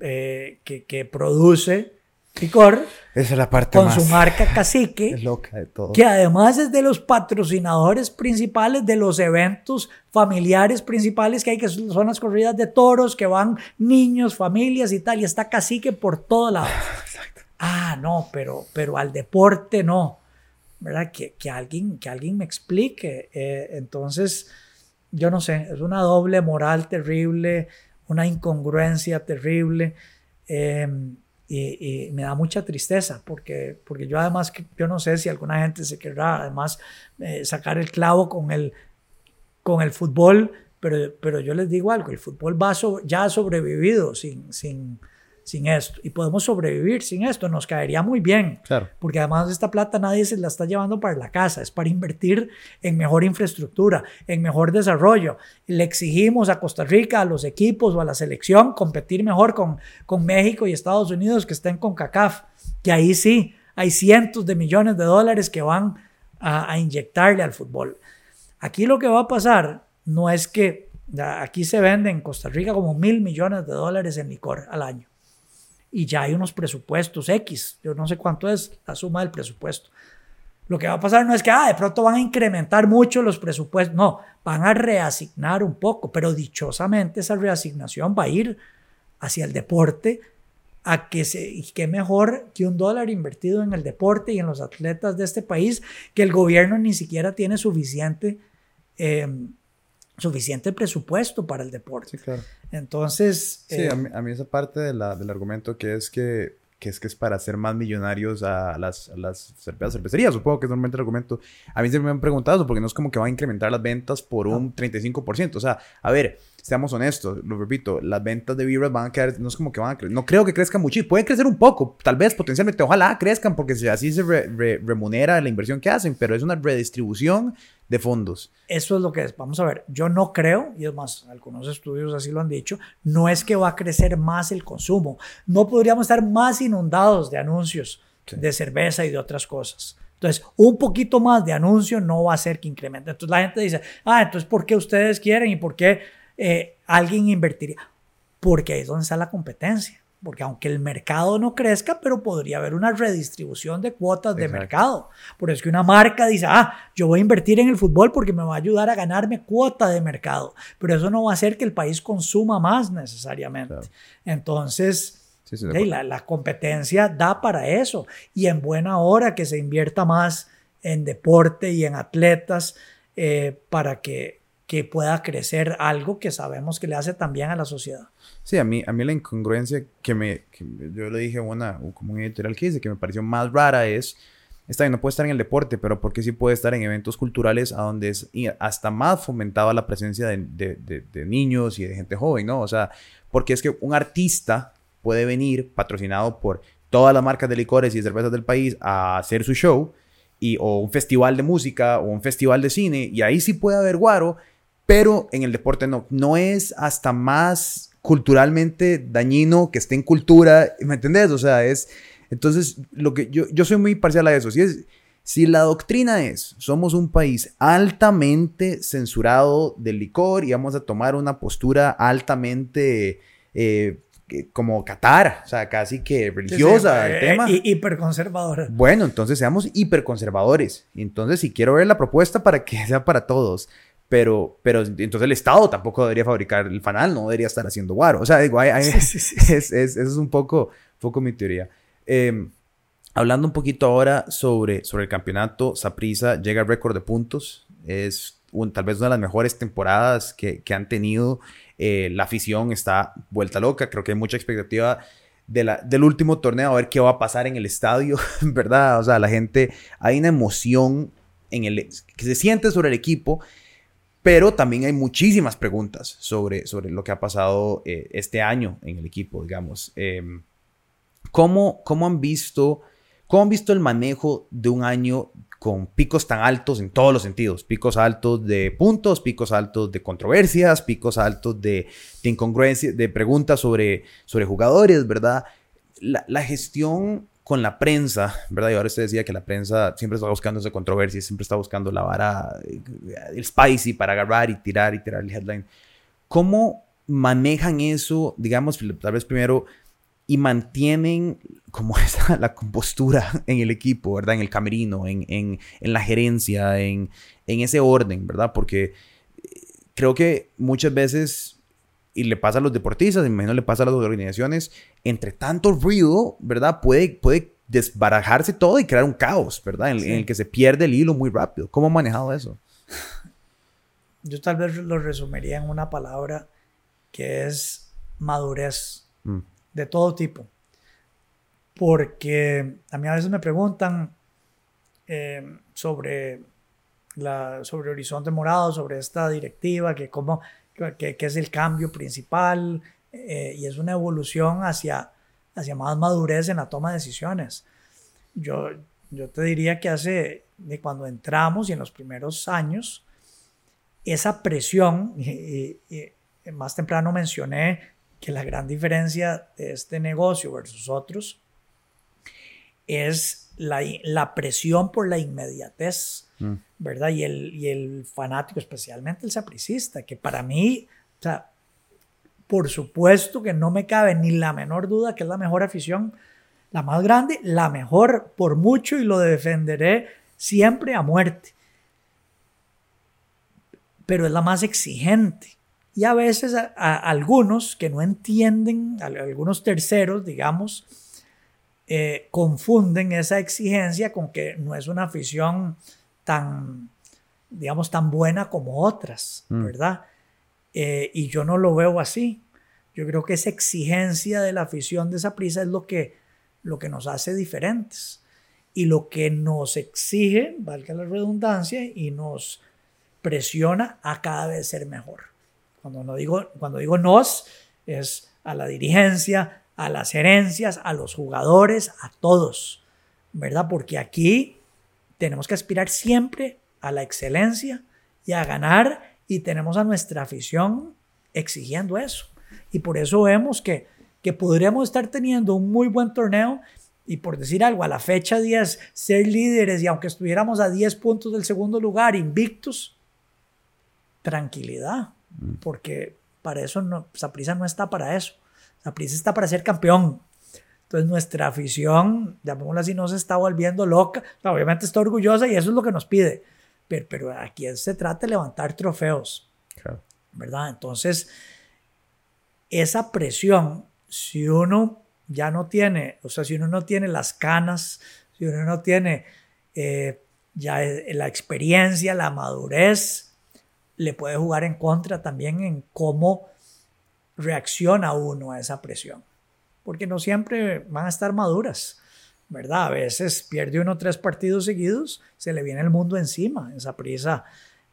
eh, que, que produce licor. Esa es la parte con su marca Cacique. (laughs) Que además es de los patrocinadores principales de los eventos familiares principales que hay, que son las corridas de toros, que van niños, familias y tal. Y está Cacique por todo lado. (laughs) Ah, no, pero, pero al deporte no. ¿Verdad? Que, que alguien, que alguien me explique. Eh, entonces, yo no sé, es una doble moral terrible, una incongruencia terrible. Eh, y, me da mucha tristeza porque, porque yo además, yo no sé si alguna gente se querrá además eh, sacar el clavo con el, con el fútbol, pero, pero yo les digo algo, el fútbol va ya ha sobrevivido sin, sin, sin esto y podemos sobrevivir sin esto, nos caería muy bien. Claro. Porque además esta plata nadie se la está llevando para la casa, es para invertir en mejor infraestructura, en mejor desarrollo. Le exigimos a Costa Rica, a los equipos o a la selección competir mejor con, con México y Estados Unidos que estén con CACAF, que ahí sí hay cientos de millones de dólares que van a, a inyectarle al fútbol. Aquí lo que va a pasar no es que aquí se vende en Costa Rica como mil millones de dólares en licor al año y ya hay unos presupuestos X. Yo no sé cuánto es la suma del presupuesto. Lo que va a pasar no es que ah, de pronto van a incrementar mucho los presupuestos, no, van a reasignar un poco, pero dichosamente esa reasignación va a ir hacia el deporte, a que se, y qué mejor que un dólar invertido en el deporte y en los atletas de este país, que el gobierno ni siquiera tiene suficiente eh, suficiente presupuesto para el deporte. Sí, claro. Entonces... Sí, a, mí, esa parte del argumento que es que, que, es que es para hacer más millonarios a las, a las cervecerías, supongo que es normalmente el argumento. A mí se me han preguntado porque no es como que va a incrementar las ventas por un 35%. O sea, a ver, seamos honestos, lo repito, las ventas de birras van a quedar, no es como que van a crecer, no creo que crezcan mucho, pueden crecer un poco, tal vez potencialmente, ojalá crezcan porque así se remunera la inversión que hacen, pero es una redistribución de fondos. Eso es lo que es. Vamos a ver, yo no creo, y es más, algunos estudios así lo han dicho, no es que va a crecer más el consumo. No podríamos estar más inundados de anuncios de cerveza y de otras cosas. Entonces, un poquito más de anuncio no va a hacer que incremente. Entonces la gente dice, ah, entonces, ¿por qué ustedes quieren y por qué eh, alguien invertiría? Porque ahí es donde está la competencia porque aunque el mercado no crezca, pero podría haber una redistribución de cuotas de mercado. Por eso es que una marca dice, ah, yo voy a invertir en el fútbol porque me va a ayudar a ganarme cuota de mercado, pero eso no va a hacer que el país consuma más necesariamente. Entonces... la, competencia da para eso y en buena hora que se invierta más en deporte y en atletas eh, para que, que pueda crecer algo que sabemos que le hace también a la sociedad. Sí, a mí, a mí la incongruencia que me, yo le dije una, como un editorial que dice, que me pareció más rara es, está bien, no puede estar en el deporte, pero porque sí puede estar en eventos culturales a donde es hasta más fomentada la presencia de, de, de, niños y de gente joven, ¿no? O sea, porque es que un artista puede venir patrocinado por todas las marcas de licores y cervezas del país a hacer su show, y, o un festival de música, o un festival de cine, y ahí sí puede haber guaro, pero en el deporte no. No es hasta más culturalmente dañino que esté en cultura, ¿me entendés? O sea, es... Entonces, lo que yo, yo soy muy parcial a eso. Si, es, si la doctrina es, somos un país altamente censurado del licor y vamos a tomar una postura altamente... Eh, como Qatar, o sea, casi que religiosa el eh, tema. hiperconservadora. Bueno, entonces seamos hiperconservadores. Entonces, si quiero ver la propuesta para que (laughs) sea para todos, pero, pero entonces el Estado tampoco debería fabricar el fanal, no debería estar haciendo guaro. O sea, digo, (laughs) Es, eso es un poco, poco mi teoría. Em, hablando un poquito ahora sobre, sobre el campeonato, Saprisa llega al récord de puntos. Es un, tal vez una de las mejores temporadas que, que han tenido. Eh, la afición está vuelta loca. Creo que hay mucha expectativa de la, del último torneo a ver qué va a pasar en el estadio, (laughs) ¿verdad? O sea, la gente, hay una emoción en el, que se siente sobre el equipo pero también hay muchísimas preguntas sobre, sobre lo que ha pasado eh, este año en el equipo, digamos. Em, ¿cómo, ¿Cómo han visto... ¿Cómo han visto el manejo de un año con picos tan altos en todos los sentidos? Picos altos de puntos, picos altos de controversias, picos altos de, de incongruencias, de preguntas sobre, sobre jugadores, ¿verdad? La, la, gestión con la prensa, ¿verdad? Y ahora usted decía que la prensa siempre está buscando esa controversia, siempre está buscando la vara, eh, el spicy para agarrar y tirar y tirar el headline. ¿Cómo manejan eso, digamos, tal vez primero, y mantienen como (laughs) esa, la compostura en el equipo, ¿verdad? En el camerino, en, en, en la gerencia, en, en ese orden, ¿verdad? Porque eh, creo que muchas veces y le pasa a los deportistas, menos le pasa a las organizaciones, entre tanto ruido, ¿verdad? Puede, puede desbarajarse todo y crear un caos, ¿verdad? En, el que se pierde el hilo muy rápido. ¿Cómo ha manejado eso? (sighs) Yo tal vez lo resumiría en una palabra que es madurez mm. de todo tipo. porque a mí a veces me preguntan eh, sobre, la, sobre Horizonte Morado, sobre esta directiva, que, cómo, que, es el cambio principal eh, y es una evolución hacia, hacia más madurez en la toma de decisiones. Yo, yo te diría que hace, de cuando entramos y en los primeros años, esa presión, y, más temprano mencioné que la gran diferencia de este negocio versus otros es la, la presión por la inmediatez, mm. ¿verdad? Y el, y el fanático, especialmente el sapricista, que para mí, o sea, por supuesto que no me cabe ni la menor duda que es la mejor afición, la más grande, la mejor por mucho y lo defenderé siempre a muerte. Pero es la más exigente. Y a veces a, algunos que no entienden, algunos terceros, digamos, eh, confunden esa exigencia con que no es una afición tan, digamos, tan buena como otras, mm. ¿verdad? Eh, y yo no lo veo así. Yo creo que esa exigencia de la afición de esa prisa es lo que, lo que nos hace diferentes y lo que nos exige, valga la redundancia, y nos presiona a cada vez ser mejor. Cuando, no digo, cuando digo nos, es a la dirigencia, a las herencias, a los jugadores, a todos, ¿verdad? Porque aquí tenemos que aspirar siempre a la excelencia y a ganar y tenemos a nuestra afición exigiendo eso. Y por eso vemos que, que podríamos estar teniendo un muy buen torneo y por decir algo, a la fecha 10, ser líderes y aunque estuviéramos a 10 puntos del segundo lugar, invictos, tranquilidad, Mm. porque para eso no, Saprisa no está para eso. Saprisa está para ser campeón. Entonces nuestra afición, llamémosla así, no se está volviendo loca. Obviamente está orgullosa y eso es lo que nos pide. Pero, pero aquí se trata de levantar trofeos. ¿Verdad? Entonces, esa presión, si uno ya no tiene, o sea, si uno no tiene las canas, si uno no tiene eh, ya la experiencia, la madurez, le puede jugar en contra también en cómo reacciona uno a esa presión. Porque no siempre van a estar maduras, ¿verdad? A veces pierde uno tres partidos seguidos, se le viene el mundo encima, esa prisa.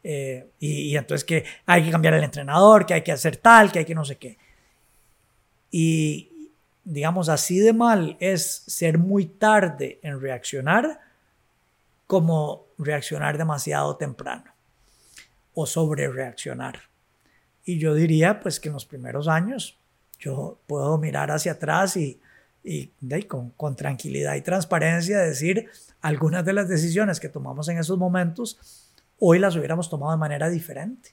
Eh, y, entonces que hay que cambiar el entrenador, que hay que hacer tal, que hay que no sé qué. Y digamos, así de mal es ser muy tarde en reaccionar como reaccionar demasiado temprano o sobre reaccionar. Y yo diría pues que en los primeros años yo puedo mirar hacia atrás y, y, con, con, tranquilidad y transparencia decir algunas de las decisiones que tomamos en esos momentos, hoy las hubiéramos tomado de manera diferente,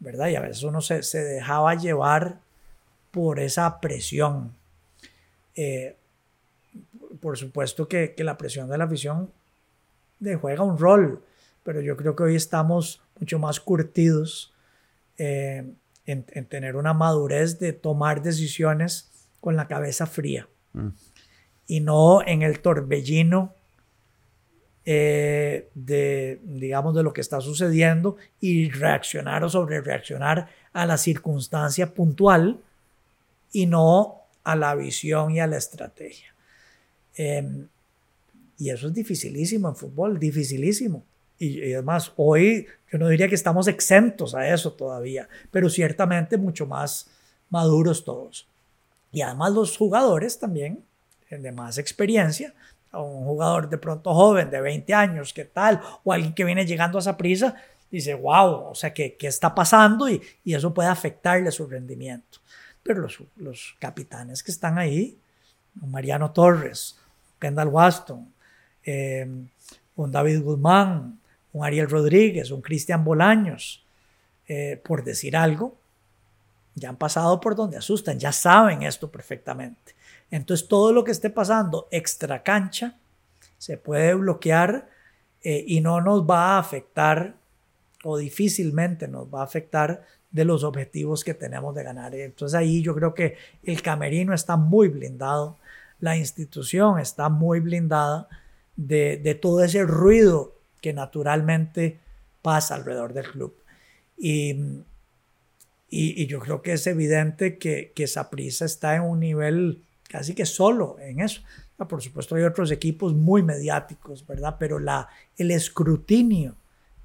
¿verdad? Y a veces uno se, se dejaba llevar por esa presión. Eh, por supuesto que, que, la presión de la afición juega un rol, pero yo creo que hoy estamos mucho más curtidos eh, en, tener una madurez de tomar decisiones con la cabeza fría mm. y no en el torbellino eh, de, digamos, de lo que está sucediendo y reaccionar o sobre reaccionar a la circunstancia puntual y no a la visión y a la estrategia. Em, y eso es dificilísimo en fútbol, dificilísimo. Y, además, hoy yo no diría que estamos exentos a eso todavía, pero ciertamente mucho más maduros todos. Y además los jugadores también, de más experiencia, un jugador de pronto joven de 20 años, ¿qué tal? O alguien que viene llegando a esa prisa, dice, wow, o sea, ¿qué, qué está pasando? Y, y, eso puede afectarle su rendimiento. Pero los, los capitanes que están ahí, Mariano Torres, Kendall Waston, eh, un David Guzmán, un Ariel Rodríguez, un Cristian Bolaños, eh, por decir algo, ya han pasado por donde asustan, ya saben esto perfectamente. Entonces todo lo que esté pasando extra cancha se puede bloquear eh, y no nos va a afectar o difícilmente nos va a afectar de los objetivos que tenemos de ganar. Entonces ahí yo creo que el camerino está muy blindado, la institución está muy blindada de, de todo ese ruido que naturalmente pasa alrededor del club. Y, y, yo creo que es evidente que, que prisa está en un nivel casi que solo en eso. Por supuesto, hay otros equipos muy mediáticos, ¿verdad? Pero la, el escrutinio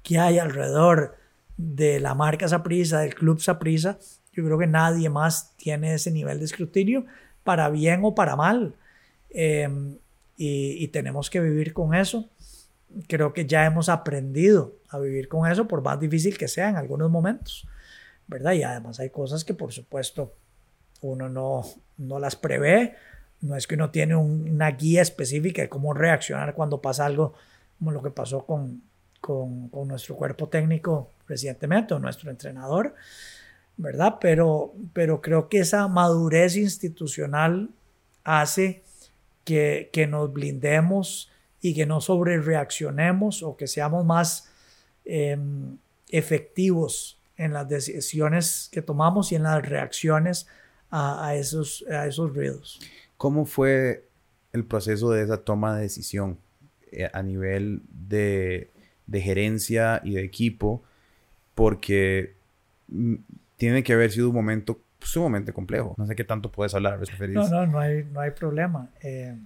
que hay alrededor de la marca Saprisa, del club Saprisa, yo creo que nadie más tiene ese nivel de escrutinio, para bien o para mal. Em, y, tenemos que vivir con eso. Creo que ya hemos aprendido a vivir con eso, por más difícil que sea en algunos momentos, ¿verdad? Y además hay cosas que, por supuesto, uno no, no las prevé. No es que uno tiene una guía específica de cómo reaccionar cuando pasa algo como lo que pasó con, con, con nuestro cuerpo técnico recientemente o nuestro entrenador. ¿verdad? Pero, pero creo que esa madurez institucional hace que, que nos blindemos y que no sobre reaccionemos o que seamos más em, efectivos en las decisiones que tomamos y en las reacciones a, esos, a esos ruidos. ¿Cómo fue el proceso de esa toma de decisión eh, a nivel de, de gerencia y de equipo? Porque mm, tiene que haber sido un momento sumamente complejo. No sé qué tanto puedes hablar, No, no, no hay, no hay problema. Eh,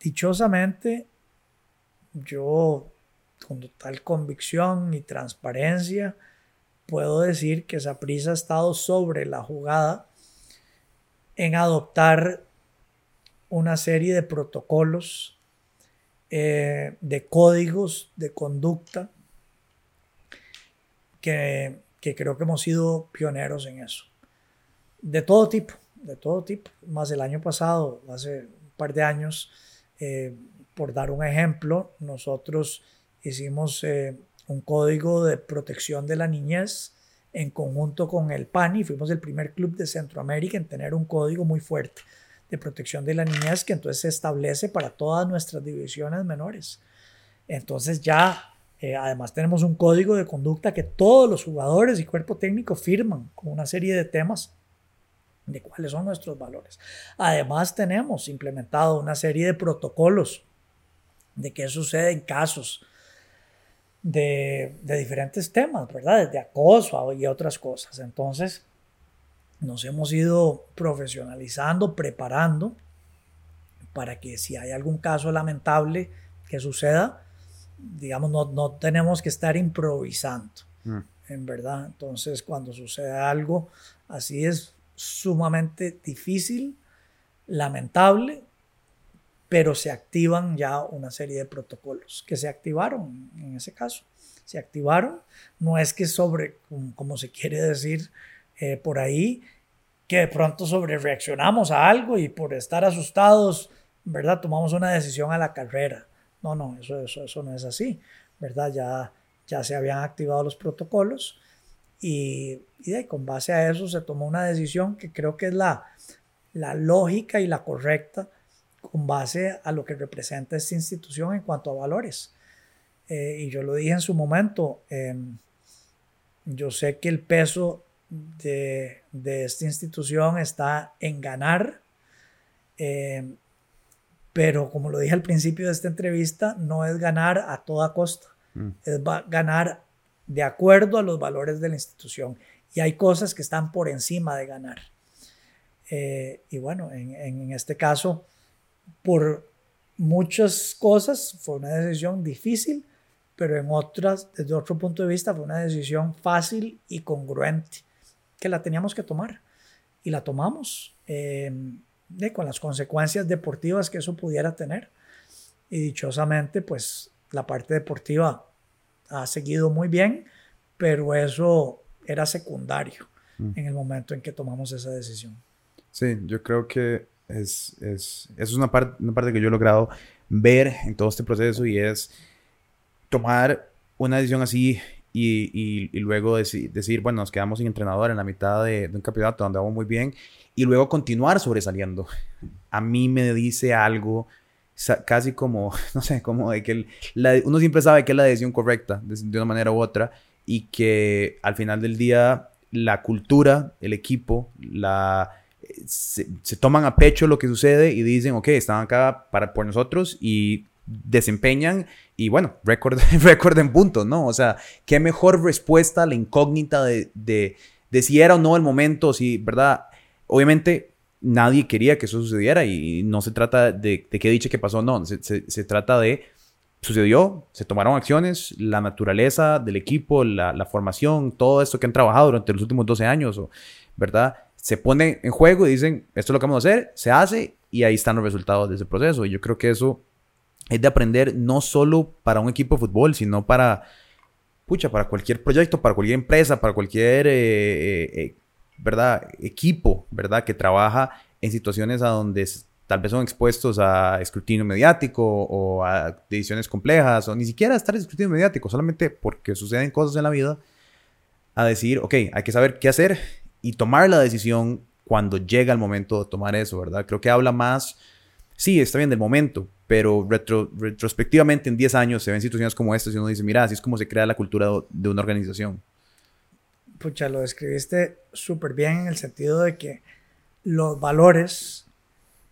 dichosamente, yo con total convicción y transparencia puedo decir que esa prisa ha estado sobre la jugada en adoptar una serie de protocolos, eh, de códigos de conducta que que creo que hemos sido pioneros en eso. De todo tipo, de todo tipo. Más el año pasado, hace un par de años, eh, por dar un ejemplo, nosotros hicimos eh, un código de protección de la niñez en conjunto con el PANI. Fuimos el primer club de Centroamérica en tener un código muy fuerte de protección de la niñez que entonces se establece para todas nuestras divisiones menores. Entonces ya eh, además tenemos un código de conducta que todos los jugadores y cuerpo técnico firman con una serie de temas de cuáles son nuestros valores. Además tenemos implementado una serie de protocolos de qué sucede en casos de, de diferentes temas, ¿verdad? De acoso y otras cosas. Entonces, nos hemos ido profesionalizando, preparando para que si hay algún caso lamentable que suceda, digamos, no, no tenemos que estar improvisando, mm. en verdad. Entonces, cuando sucede algo así es sumamente difícil, lamentable, pero se activan ya una serie de protocolos que se activaron en ese caso. Se activaron, no es que sobre, como se quiere decir eh, por ahí, que de pronto sobre reaccionamos a algo y por estar asustados, ¿verdad? Tomamos una decisión a la carrera. No, no, eso, eso, eso no es así, ¿verdad? Ya, ya se habían activado los protocolos y, y con base a eso se tomó una decisión que creo que es la, la lógica y la correcta con base a lo que representa esta institución en cuanto a valores. Eh, y yo lo dije en su momento, em, yo sé que el peso de, de, esta institución está en ganar, em, pero como lo dije al principio de esta entrevista, no es ganar a toda costa, mm. es ganar de acuerdo a los valores de la institución. Y hay cosas que están por encima de ganar. Eh, y bueno, en, en, este caso, por muchas cosas fue una decisión difícil, pero en otras, desde otro punto de vista, fue una decisión fácil y congruente, que la teníamos que tomar. Y la tomamos. Eh, con las consecuencias deportivas que eso pudiera tener. Y dichosamente, pues la parte deportiva ha seguido muy bien, pero eso era secundario mm. en el momento en que tomamos esa decisión. Sí, yo creo que es, es, es una, parte una parte que yo he logrado ver en todo este proceso y es tomar una decisión así y, y, luego decir, bueno, nos quedamos sin entrenador en la mitad de, de un campeonato donde vamos muy bien y luego continuar sobresaliendo. A mí me dice algo casi como, (laughs) no sé, como de que uno siempre sabe que es la decisión correcta de, una manera u otra y que al final del día la cultura, el equipo, la, se, toman a pecho lo que sucede y dicen, ok, están acá para, por nosotros y desempeñan y bueno, (laughs) récord, récord en puntos, ¿no? O sea, qué mejor respuesta a la incógnita de, de, de si era o no el momento, si, ¿verdad? Obviamente nadie quería que eso sucediera y no se trata de, de qué dicha que pasó, no, se, se, se, trata de, sucedió, se tomaron acciones, la naturaleza del equipo, la, la, formación, todo esto que han trabajado durante los últimos 12 años, ¿verdad? Se pone en juego y dicen, esto es lo que vamos a hacer, se hace y ahí están los resultados de ese proceso. Y yo creo que eso es de aprender no solo para un equipo de fútbol, sino para, pucha, para cualquier proyecto, para cualquier empresa, para cualquier... Eh, eh, eh ¿verdad? Equipo, ¿verdad? Que trabaja en situaciones a donde tal vez son expuestos a escrutinio mediático o a decisiones complejas o ni siquiera a estar en escrutinio mediático, solamente porque suceden cosas en la vida, a decir, ok, hay que saber qué hacer y tomar la decisión cuando llega el momento de tomar eso, ¿verdad? Creo que habla más, sí, está bien del momento, pero retrospectivamente en 10 años se ven situaciones como estas y uno dice, mira, así es como se crea la cultura de una organización pucha, lo describiste súper bien en el sentido de que los valores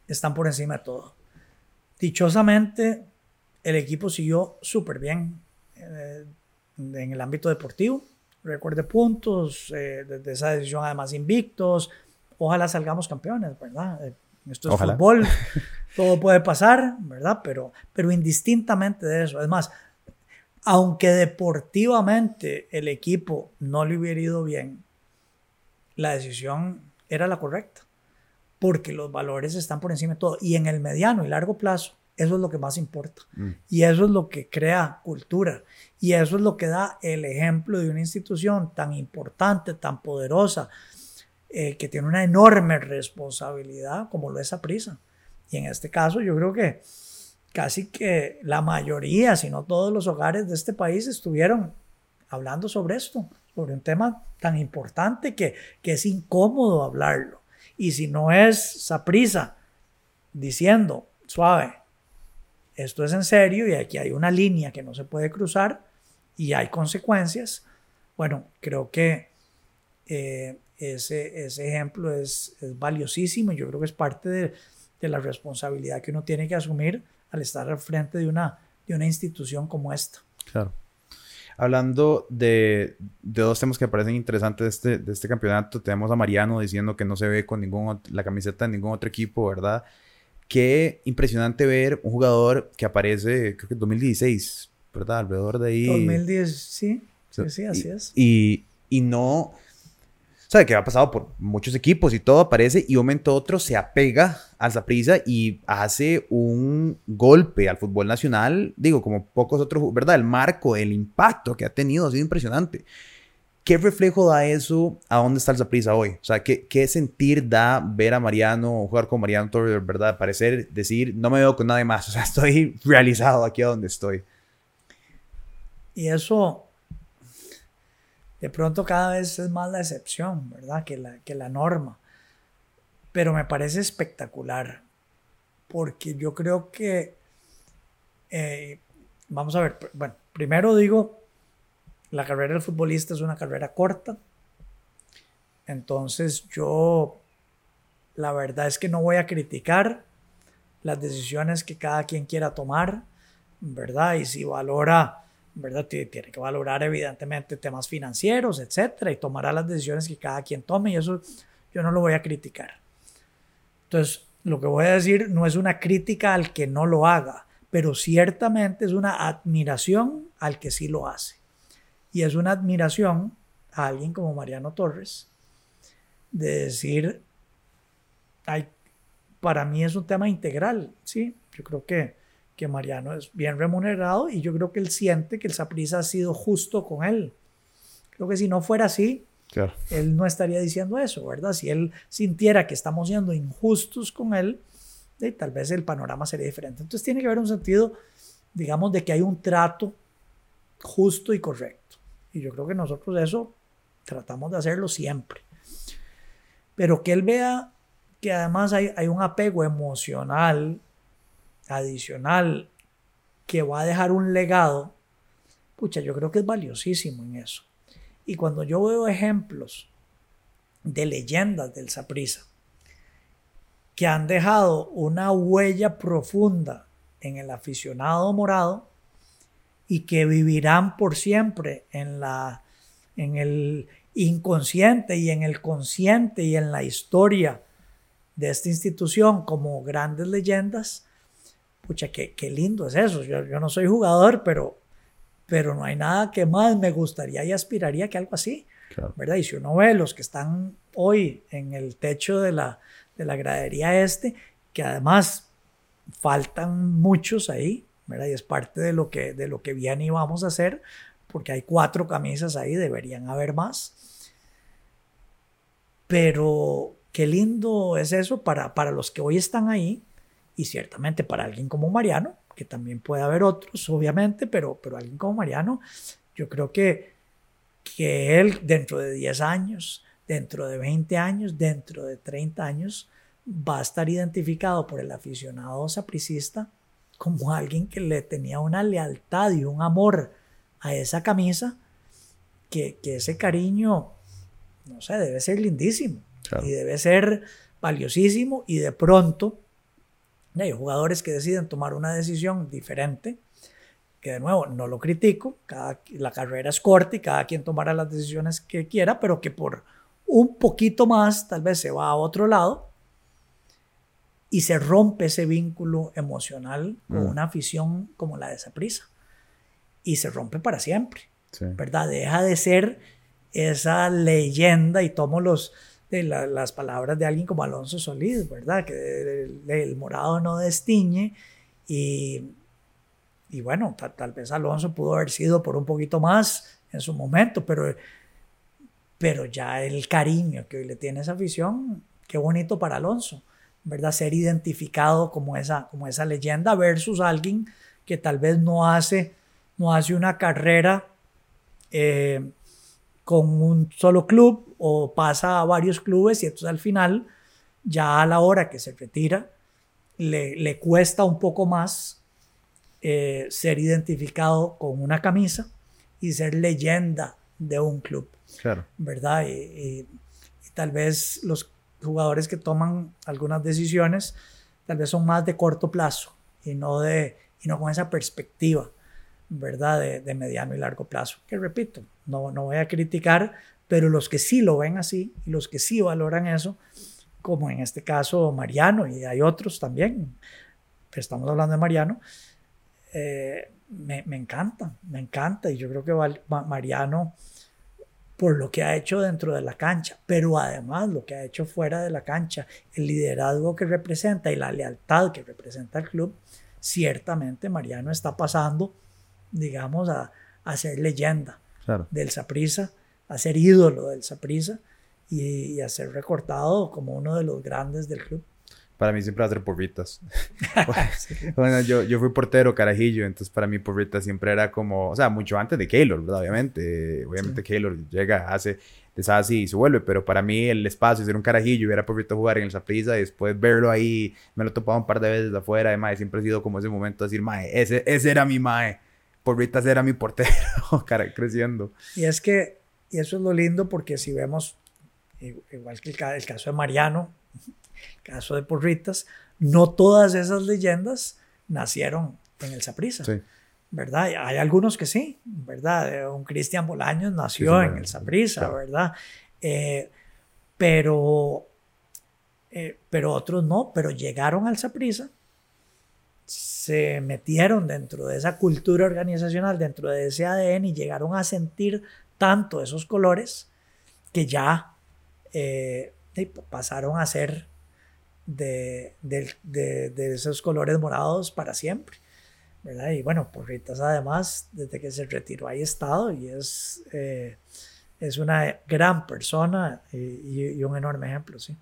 están por encima de todo. Dichosamente, el equipo siguió súper bien eh, en el ámbito deportivo. Recuerde puntos, eh, desde esa decisión además invictos. Ojalá salgamos campeones, ¿verdad? Eh, esto es fútbol, (laughs) todo puede pasar, ¿verdad? Pero, pero indistintamente de eso. Es más, aunque deportivamente el equipo no le hubiera ido bien, la decisión era la correcta, porque los valores están por encima de todo. Y en el mediano y largo plazo, eso es lo que más importa. Mm. Y eso es lo que crea cultura. Y eso es lo que da el ejemplo de una institución tan importante, tan poderosa, eh, que tiene una enorme responsabilidad como lo es prisa. Y en este caso yo creo que casi que la mayoría, si no todos los hogares de este país estuvieron hablando sobre esto, sobre un tema tan importante que, que es incómodo hablarlo. Y si no es prisa diciendo, suave, esto es en serio y aquí hay una línea que no se puede cruzar y hay consecuencias, bueno, creo que eh, ese, ese, ejemplo es, valiosísimo y yo creo que es parte de, de la responsabilidad que uno tiene que asumir al estar al frente de una, de una institución como esta. Claro. Hablando de, de, dos temas que parecen interesantes de este, de este campeonato, tenemos a Mariano diciendo que no se ve con ningún, la camiseta de ningún otro equipo, ¿verdad? Qué impresionante ver un jugador que aparece, creo que en 2016, ¿verdad? Alrededor de ahí. 2010, sí, sí, sí, así es. Y, y no, sabe que ha pasado por muchos equipos y todo aparece y un momento otro se apega al Zaprisa y hace un golpe al fútbol nacional, digo, como pocos otros, ¿verdad? El marco, el impacto que ha tenido ha sido impresionante. ¿Qué reflejo da eso a dónde está el Zaprisa hoy? O sea, ¿qué, ¿qué, sentir da ver a Mariano, jugar con Mariano Torres, ¿verdad? Parecer, decir, no me veo con nadie más, (laughs) o sea, estoy realizado aquí a donde estoy. Y eso de pronto cada vez es más la excepción, ¿verdad? Que la, que la norma. Pero me parece espectacular, porque yo creo que, eh, vamos a ver, bueno, primero digo, la carrera del futbolista es una carrera corta, entonces yo, la verdad es que no voy a criticar las decisiones que cada quien quiera tomar, ¿verdad? Y si valora ¿verdad? Tiene que valorar evidentemente temas financieros, etcétera, y tomará las decisiones que cada quien tome, y eso yo no lo voy a criticar. Entonces, lo que voy a decir no es una crítica al que no lo haga, pero ciertamente es una admiración al que sí lo hace. Y es una admiración a alguien como Mariano Torres de decir, hay, para mí es un tema integral, ¿sí? Yo creo que que Mariano es bien remunerado y yo creo que él siente que el Saprissa ha sido justo con él. Creo que si no fuera así, él no estaría diciendo eso, ¿verdad? Si él sintiera que estamos siendo injustos con él, tal vez el panorama sería diferente. Entonces tiene que haber un sentido, digamos, de que hay un trato justo y correcto. Y yo creo que nosotros eso tratamos de hacerlo siempre. Pero que él vea que además hay, hay un apego emocional adicional que va a dejar un legado, pucha, yo creo que es valiosísimo en eso. Y cuando yo veo ejemplos de leyendas del Saprisa que han dejado una huella profunda en el aficionado morado y que vivirán por siempre en la en el inconsciente y en el consciente y en la historia de esta institución como grandes leyendas, pucha, qué, qué lindo es eso. Yo, yo, no soy jugador, pero, pero no hay nada que más me gustaría y aspiraría que algo así. ¿verdad? Y si uno ve los que están hoy en el techo de la, de la gradería este, que además faltan muchos ahí, ¿verdad? Y es parte de lo que, de lo que bien íbamos a hacer, porque hay cuatro camisas ahí, deberían haber más. Pero qué lindo es eso para, para los que hoy están ahí y ciertamente para alguien como Mariano, que también puede haber otros, obviamente, pero, pero alguien como Mariano, yo creo que, que él dentro de 10 años, dentro de 20 años, dentro de 30 años, va a estar identificado por el aficionado sapricista como alguien que le tenía una lealtad y un amor a esa camisa, que, que ese cariño, no sé, debe ser lindísimo y debe ser valiosísimo y de pronto hay jugadores que deciden tomar una decisión diferente, que de nuevo no lo critico, cada, la carrera es corta y cada quien tomará las decisiones que quiera, pero que por un poquito más tal vez se va a otro lado y se rompe ese vínculo emocional con mm. una afición como la de esa prisa y se rompe para siempre, ¿verdad? Deja de ser esa leyenda y tomo los, de las palabras de alguien como Alonso Solís, ¿verdad? Que el, morado no destiñe y, y bueno, tal, vez Alonso pudo haber sido por un poquito más en su momento, pero, pero ya el cariño que hoy le tiene esa afición, qué bonito para Alonso ¿verdad? Ser identificado como esa, como esa leyenda versus alguien que tal vez no hace, no hace una carrera eh, con un solo club o pasa a varios clubes y entonces al final, ya a la hora que se retira, le, le cuesta un poco más eh, ser identificado con una camisa y ser leyenda de un club. Claro. ¿Verdad? y tal vez los jugadores que toman algunas decisiones tal vez son más de corto plazo y no, de, y no con esa perspectiva, ¿verdad? De, mediano y largo plazo. Que repito, no, no voy a criticar, pero los que sí lo ven así y los que sí valoran eso, como en este caso Mariano y hay otros también, pero estamos hablando de Mariano, eh, me, me, encanta, me encanta y yo creo que Mariano por lo que ha hecho dentro de la cancha, pero además lo que ha hecho fuera de la cancha, el liderazgo que representa y la lealtad que representa el club, ciertamente Mariano está pasando, digamos, a, a ser leyenda del Saprisa, a ser ídolo del Saprisa y, y a ser recortado como uno de los grandes del club. Para mí siempre va a ser porritas. (laughs) (laughs) bueno, yo, yo fui portero carajillo, entonces para mí porritas siempre era como, o sea, mucho antes de Keylor, ¿verdad? Obviamente, obviamente Keylor llega, hace, deshace y se vuelve, pero para mí el espacio, ser un carajillo, hubiera porrita jugar en el Saprissa y después verlo ahí, me lo he topado un par de veces afuera, además siempre ha sido como ese momento de decir, mae, ese, ese era mi mae, porritas era mi portero, (laughs) cara, creciendo. Y es que, y eso es lo lindo porque si vemos, igual que el, el caso de Mariano, caso de Porritas, no todas esas leyendas nacieron en el Saprissa. ¿Verdad? Hay algunos que sí, ¿verdad? Un Cristian Bolaños nació en el Saprissa, ¿verdad? Eh, pero, eh, pero otros no, pero llegaron al Saprissa, se metieron dentro de esa cultura organizacional, dentro de ese ADN y llegaron a sentir tanto esos colores que ya eh, pasaron a ser de, esos colores morados para siempre. ¿verdad? Y bueno, Porritas además, desde que se retiró, ha estado y es, eh, es una gran persona y, un enorme ejemplo, sí.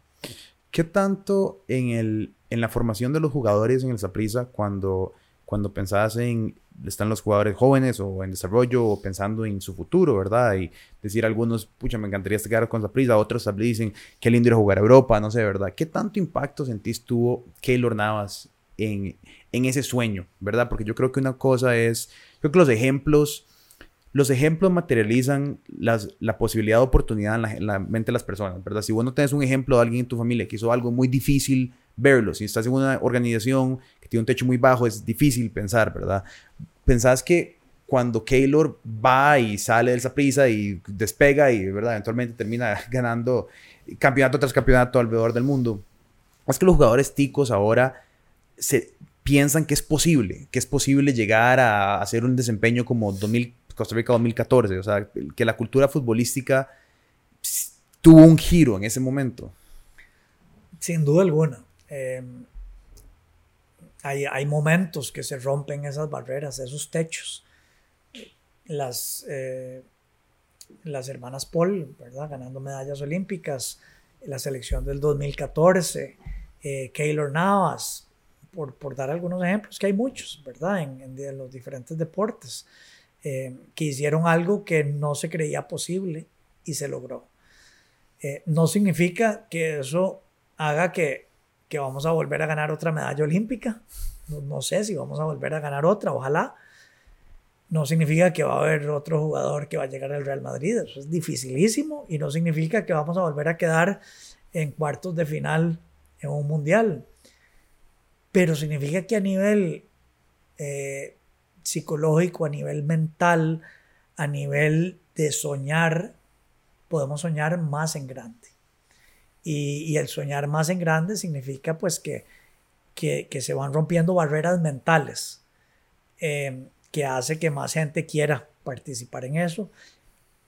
¿Qué tanto en, el, en la formación de los jugadores en el Saprissa, cuando, cuando pensabas en están los jugadores jóvenes o en desarrollo o pensando en su futuro, ¿verdad? Y decir algunos, pucha, me encantaría quedar con prisa, otros dicen, qué lindo ir a jugar a Europa, no sé, ¿verdad? ¿Qué tanto impacto sentís tuvo Keylor Navas en, en ese sueño, ¿verdad? Porque yo creo que una cosa es, creo que los ejemplos, los ejemplos materializan las, la posibilidad de oportunidad en la, en la, mente de las personas, ¿verdad? Si vos no tenés un ejemplo de alguien en tu familia que hizo algo muy difícil verlo, si estás en una organización que tiene un techo muy bajo, es difícil pensar, ¿verdad? pensás que cuando Keylor va y sale de esa prisa y despega y ¿verdad? eventualmente termina (laughs) ganando campeonato tras campeonato alrededor del mundo, es que los jugadores ticos ahora se piensan que es posible, que es posible llegar a hacer un desempeño como 2000, Costa Rica 2014, o sea, que la cultura futbolística tuvo un giro en ese momento. Sin duda alguna. Em, hay, momentos que se rompen esas barreras, esos techos. Las, eh, las hermanas Paul, ¿verdad? Ganando medallas olímpicas, la selección del 2014, eh, Keylor Navas, por, por, dar algunos ejemplos, que hay muchos, ¿verdad? En, en, los diferentes deportes, eh, que hicieron algo que no se creía posible y se logró. Eh, no significa que eso haga que, que, vamos a volver a ganar otra medalla olímpica. No, no, sé si vamos a volver a ganar otra, ojalá. No significa que va a haber otro jugador que va a llegar al Real Madrid. Eso es dificilísimo y no significa que vamos a volver a quedar en cuartos de final en un mundial. Pero significa que a nivel eh, psicológico, a nivel mental, a nivel de soñar, podemos soñar más en grande. Y, el soñar más en grande significa pues que, que, se van rompiendo barreras mentales, em, que hace que más gente quiera participar en eso,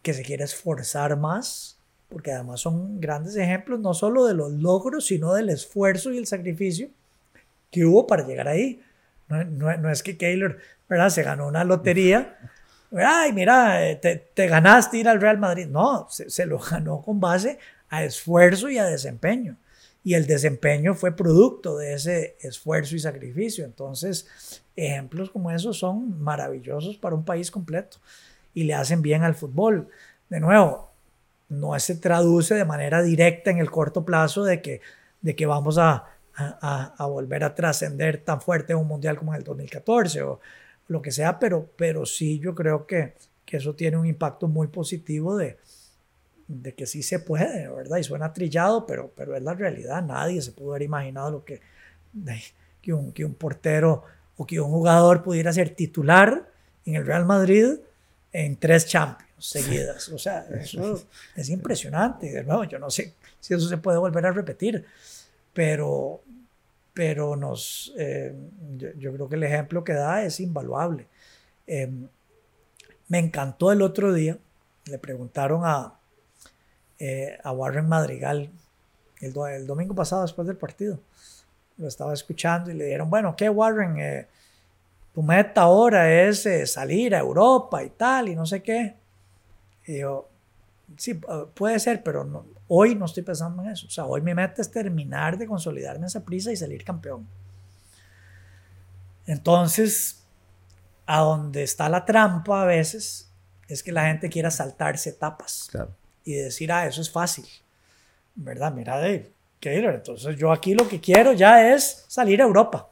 que se quiera esforzar más, porque además son grandes ejemplos no solo de los logros, sino del esfuerzo y el sacrificio que hubo para llegar ahí. No, no, es que Keylor ¿verdad? se ganó una lotería ay, mira, eh, te, ganaste ir al Real Madrid. No, se, lo ganó con base a esfuerzo y a desempeño. Y el desempeño fue producto de ese esfuerzo y sacrificio. Entonces, ejemplos como esos son maravillosos para un país completo y le hacen bien al fútbol. De nuevo, no se traduce de manera directa en el corto plazo de que, de que vamos a, a, a volver a trascender tan fuerte en un mundial como en el 2014 o, lo que sea, pero, pero sí yo creo que, que eso tiene un impacto muy positivo de, de que sí se puede, ¿verdad? Y suena trillado, pero, pero es la realidad. Nadie se pudo haber imaginado lo que, que, un, que un portero o que un jugador pudiera ser titular en el Real Madrid en tres Champions seguidas. O sea, eso es impresionante. De nuevo, yo no sé si eso se puede volver a repetir, pero, pero nos, eh, yo, creo que el ejemplo que da es invaluable. Eh, me encantó el otro día, le preguntaron a, eh, a Warren Madrigal el, el, domingo pasado después del partido, lo estaba escuchando y le dijeron, bueno, ¿qué Warren? tu meta ahora es salir a Europa y tal, y no sé qué. Y yo, sí, puede ser, pero no, hoy no estoy pensando en eso. O sea, hoy mi meta es terminar de consolidarme esa prisa y salir campeón. Entonces, a donde está la trampa a veces es que la gente quiera saltarse etapas y decir, ah, eso es fácil. ¿Verdad? Mira, Dave, entonces yo aquí lo que quiero ya es salir a Europa.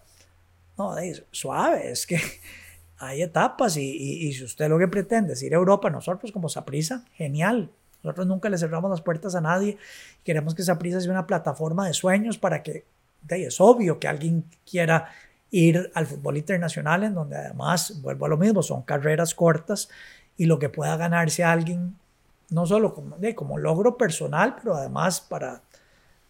No, Dave, suave, es que (laughs) hay etapas y, y, y, si usted lo que pretende es ir a Europa, nosotros como Saprisa, genial, nosotros nunca le cerramos las puertas a nadie. Queremos que esa prisa sea una plataforma de sueños para que, es obvio que alguien quiera ir al fútbol internacional, en donde además, vuelvo a lo mismo, son carreras cortas y lo que pueda ganarse alguien, no solo como, como logro personal, pero además para,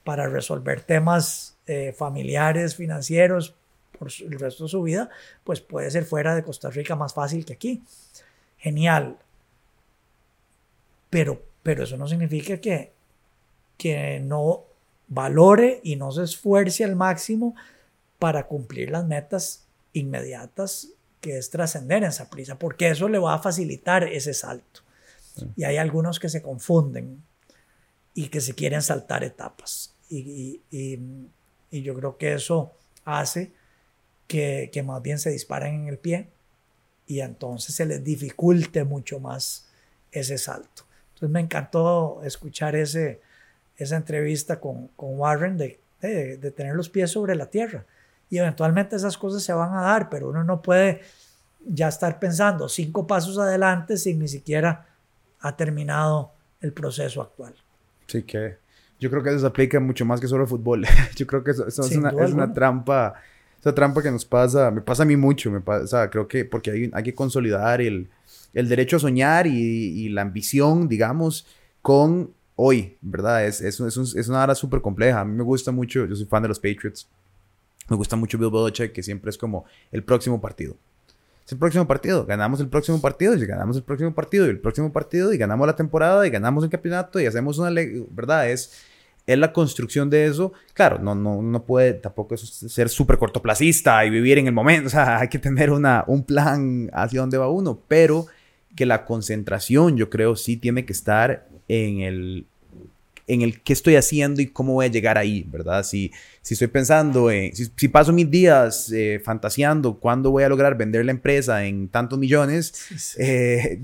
para resolver temas eh, familiares, financieros, por el resto de su vida, pues puede ser fuera de Costa Rica más fácil que aquí. Genial. Pero pero eso no significa que, que no valore y no se esfuerce al máximo para cumplir las metas inmediatas que es trascender en esa prisa, porque eso le va a facilitar ese salto. Y hay algunos que se confunden y que se quieren saltar etapas. Y, y, y yo creo que eso hace que, que, más bien se disparen en el pie y entonces se les dificulte mucho más ese salto. Entonces me encantó escuchar ese, esa entrevista con, con Warren de, de, tener los pies sobre la tierra. Y eventualmente esas cosas se van a dar, pero uno no puede ya estar pensando cinco pasos adelante sin ni siquiera ha terminado el proceso actual. Sí, que yo creo que eso se aplica mucho más que solo el fútbol. (laughs) yo creo que eso, es, una, es, una, trampa, esa trampa que nos pasa, me pasa a mí mucho, me pasa, creo que porque hay, hay que consolidar el, el derecho a soñar y, la ambición, digamos, con hoy, ¿verdad? Es, es, es, es una hora súper compleja. A mí me gusta mucho, yo soy fan de los Patriots. Me gusta mucho Bill Belichick, que siempre es como el próximo partido. Es el próximo partido. Ganamos el próximo partido y ganamos el próximo partido y el próximo partido y ganamos la temporada y ganamos el campeonato y hacemos una... ¿Verdad? Es, es la construcción de eso. Claro, no, no, no puede tampoco ser súper cortoplacista y vivir en el momento. (laughs) O sea, hay que tener una, un plan hacia dónde va uno. Pero que la concentración, yo creo, sí tiene que estar en el, en el qué estoy haciendo y cómo voy a llegar ahí, ¿verdad? Si, si estoy pensando en, si, paso mis días eh, fantaseando cuándo voy a lograr vender la empresa en tantos millones, eh,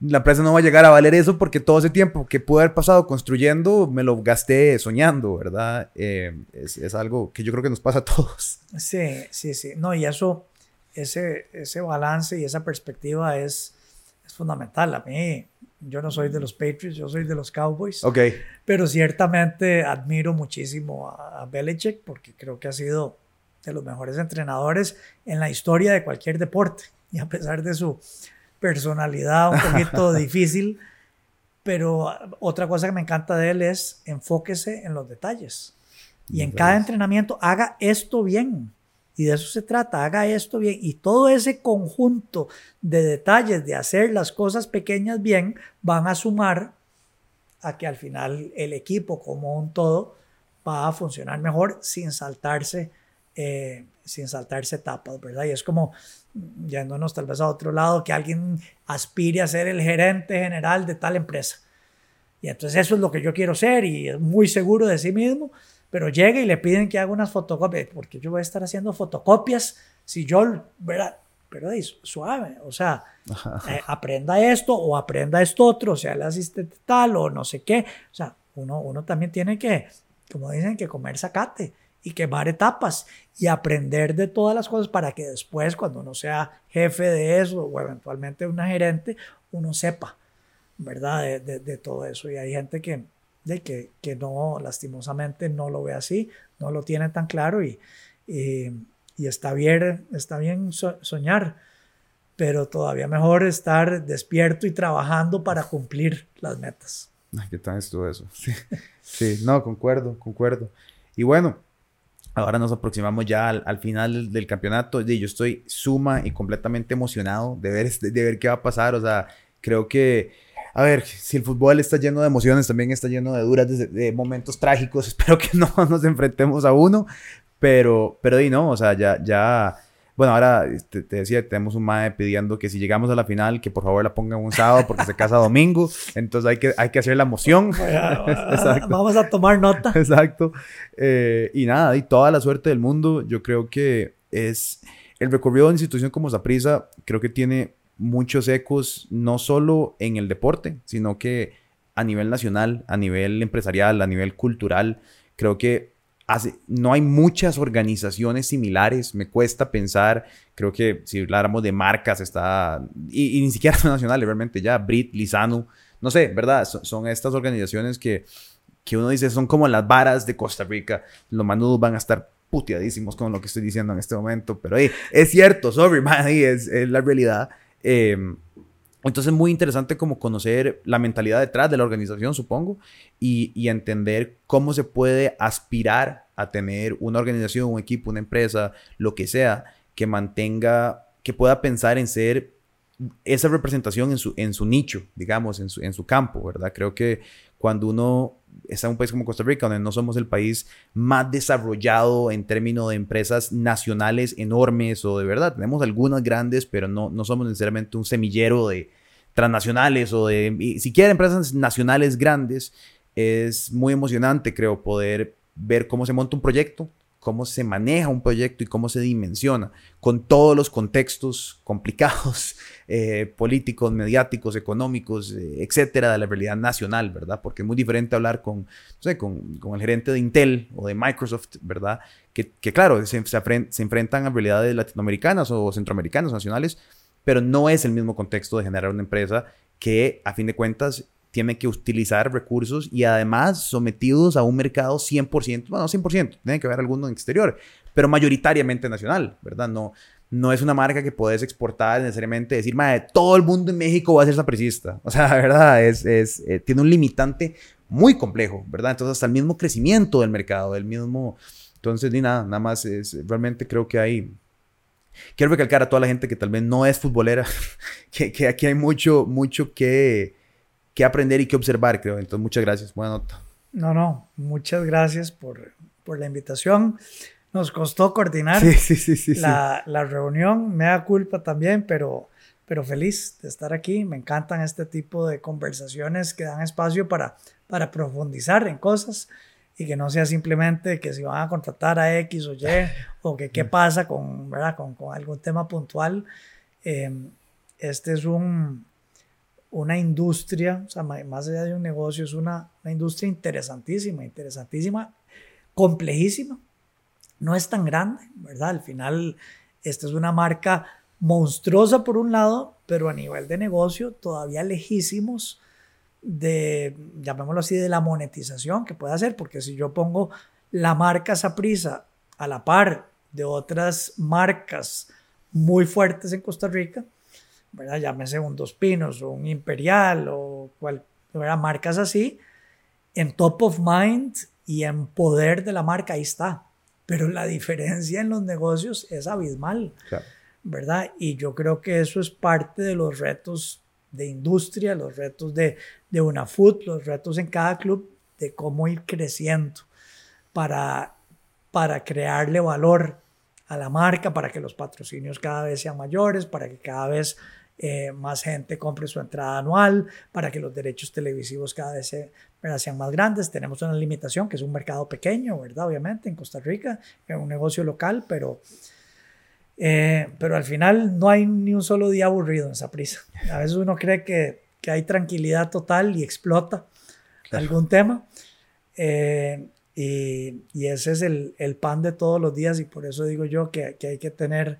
la empresa no va a llegar a valer eso porque todo ese tiempo que pude haber pasado construyendo me lo gasté soñando, ¿verdad? Eh, es, es, algo que yo creo que nos pasa a todos. Sí, sí, sí. No, y eso, ese, ese balance y esa perspectiva es, es fundamental. A mí, yo no soy de los Patriots, yo soy de los Cowboys. Ok. Pero ciertamente admiro muchísimo a, Belichick porque creo que ha sido de los mejores entrenadores en la historia de cualquier deporte. Y a pesar de su personalidad un poquito (laughs) difícil, pero otra cosa que me encanta de él es enfóquese en los detalles. Y en cada entrenamiento haga esto bien. Y de eso se trata, haga esto bien. Y todo ese conjunto de detalles de hacer las cosas pequeñas bien van a sumar a que al final el equipo como un todo va a funcionar mejor sin saltarse, eh, sin saltarse etapas, ¿verdad? Y es como yéndonos tal vez a otro lado, que alguien aspire a ser el gerente general de tal empresa. Y entonces eso es lo que yo quiero ser y es muy seguro de sí mismo pero llega y le piden que haga unas fotocopias, porque yo voy a estar haciendo fotocopias si yo, ¿verdad? Pero es suave, o sea, eh, aprenda esto o aprenda esto otro, o sea, el asistente tal o no sé qué, o sea, uno, uno también tiene que, como dicen, que comer zacate y quemar etapas y aprender de todas las cosas para que después, cuando uno sea jefe de eso o eventualmente una gerente, uno sepa, ¿verdad? De, de, de todo eso. Y hay gente que, de que, que, no, lastimosamente no lo ve así, no lo tiene tan claro y, y, está bien, está bien soñar, pero todavía mejor estar despierto y trabajando para cumplir las metas. ¿Qué tal estuvo eso? Sí, sí, no, concuerdo, concuerdo. Y bueno, ahora nos aproximamos ya al, al final del, campeonato. Y yo estoy suma y completamente emocionado de ver, de ver qué va a pasar. O sea, creo que a ver, si el fútbol está lleno de emociones, también está lleno de duras, de, momentos trágicos. (laughs) Espero que no nos enfrentemos a uno, pero, pero y no, o sea, ya, ya, bueno, ahora te, te, decía, tenemos un MAE pidiendo que si llegamos a la final, que por favor la pongan un sábado porque se casa domingo, (laughs) entonces hay que, hay que hacer la emoción. (laughs) Vamos a tomar nota. Exacto. Eh, y nada, y toda la suerte del mundo, yo creo que es el recorrido de una institución como Zaprisa, creo que tiene muchos ecos, no solo en el deporte, sino que a nivel nacional, a nivel empresarial, a nivel cultural, creo que hace, no hay muchas organizaciones similares, me cuesta pensar, creo que si habláramos de marcas, está, y, ni siquiera son (laughs) nacionales, realmente ya, Brit, Lizano, no sé, ¿verdad? Son, estas organizaciones que, que uno dice son como las varas de Costa Rica, los manudos van a estar puteadísimos con lo que estoy diciendo en este momento, pero es cierto, sorry, (laughs) man, es la realidad. Em, entonces es muy interesante como conocer la mentalidad detrás de la organización, supongo, y, entender cómo se puede aspirar a tener una organización, un equipo, una empresa, lo que sea, que mantenga, que pueda pensar en ser esa representación en su, en su nicho, digamos, en su, en su campo, ¿verdad? Creo que cuando uno está un país como Costa Rica, donde no somos el país más desarrollado en términos de empresas nacionales enormes o de verdad, tenemos algunas grandes, pero no, no somos necesariamente un semillero de transnacionales o de siquiera empresas nacionales grandes. Es muy emocionante, creo, poder ver cómo se monta un proyecto, cómo se maneja un proyecto y cómo se dimensiona, con todos los contextos complicados, eh, políticos, mediáticos, económicos, eh, etcétera, de la realidad nacional, ¿verdad? Porque es muy diferente hablar con, sé, con, con el gerente de Intel o de Microsoft, ¿verdad? Que, claro, se, se, enfrentan a realidades latinoamericanas o centroamericanas, nacionales, pero no es el mismo contexto de generar una empresa que, a fin de cuentas, tiene que utilizar recursos y además sometidos a un mercado 100%, bueno, 100%, tiene que haber alguno en exterior, pero mayoritariamente nacional, ¿verdad? No, no es una marca que puedes exportar necesariamente, decir, madre, todo el mundo en México va a ser sapricista. (laughs) O sea, la verdad, es, es eh, tiene un limitante muy complejo, ¿verdad? Entonces, hasta el mismo crecimiento del mercado, del mismo... Entonces, ni nada, nada más, es, realmente creo que hay... Quiero recalcar a toda la gente que tal vez no es futbolera, (laughs) que, que aquí hay mucho, mucho que, que aprender y que observar, creo. Entonces, muchas gracias. Buena nota. No, no, muchas gracias por, por la invitación. Nos costó coordinar la, la, reunión, me da culpa también, pero, pero feliz de estar aquí. Me encantan este tipo de conversaciones que dan espacio para, para profundizar en cosas y que no sea simplemente que si van a contratar a X o Y (laughs) o que qué pasa con, ¿verdad? con, con algún tema puntual. Eh, este es un, una industria, o sea, más allá de un negocio, es una, una industria interesantísima, interesantísima, complejísima, no es tan grande, ¿verdad? Al final, esta es una marca monstruosa por un lado, pero a nivel de negocio todavía lejísimos de, llamémoslo así, de la monetización que puede hacer, porque si yo pongo la marca Saprisa a la par de otras marcas muy fuertes en Costa Rica, ¿verdad? Llámese un Dos Pinos o un Imperial o cual, marcas así, en top of mind y en poder de la marca ahí está pero la diferencia en los negocios es abismal, ¿verdad? Y yo creo que eso es parte de los retos de industria, los retos de, de una food, los retos en cada club de cómo ir creciendo para, para crearle valor a la marca, para que los patrocinios cada vez sean mayores, para que cada vez eh, más gente compre su entrada anual, para que los derechos televisivos cada vez se, sean más grandes. Tenemos una limitación, que es un mercado pequeño, ¿verdad? Obviamente, en Costa Rica, es un negocio local, pero, eh, pero al final no hay ni un solo día aburrido en esa prisa. A veces uno cree que, que hay tranquilidad total y explota algún tema. Eh, y, y, ese es el, el, pan de todos los días y por eso digo yo que, que hay que tener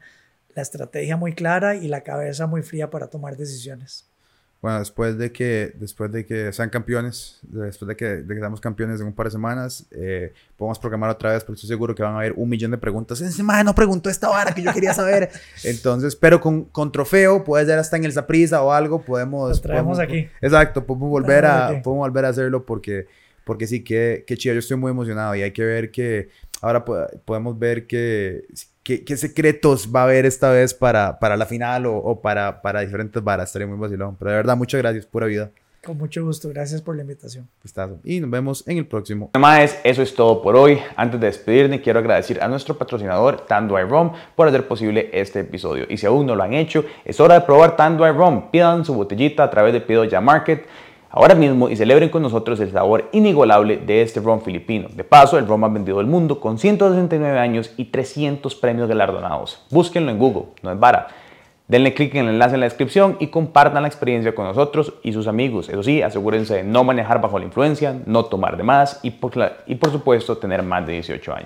la estrategia muy clara y la cabeza muy fría para tomar decisiones. Bueno, después de que, después de que sean campeones, después de que, de que seamos campeones en un par de semanas, eh, podemos programar otra vez, porque estoy seguro que van a haber un millón de preguntas. Ese no preguntó esta hora que yo quería saber. (laughs) Entonces, pero con, con trofeo, puede ser hasta en el Zaprisa o algo, podemos... Lo traemos aquí. Exacto, podemos volver, a, podemos volver a hacerlo porque, porque sí, qué, qué chido. Yo estoy muy emocionado y hay que ver que ahora podemos ver que ¿Qué, secretos va a haber esta vez para, para la final o, para, para diferentes varas? Estaría muy vacilón. Pero de verdad, muchas gracias, pura vida. Con mucho gusto, gracias por la invitación. Y nos vemos en el próximo. Además, eso es todo por hoy. Antes de despedirme, quiero agradecer a nuestro patrocinador Tanduay Rum por hacer posible este episodio. Y si aún no lo han hecho, es hora de probar Tanduay Rum. Pidan su botellita a través de Pido Ya Market ahora mismo y celebren con nosotros el sabor inigualable de este ron filipino. De paso, el ron más vendido del mundo con 169 años y 300 premios galardonados. Búsquenlo en Google, no es vara. Denle clic en el enlace en la descripción y compartan la experiencia con nosotros y sus amigos. Eso sí, asegúrense de no manejar bajo la influencia, no tomar de más y por, y por supuesto tener más de 18 años.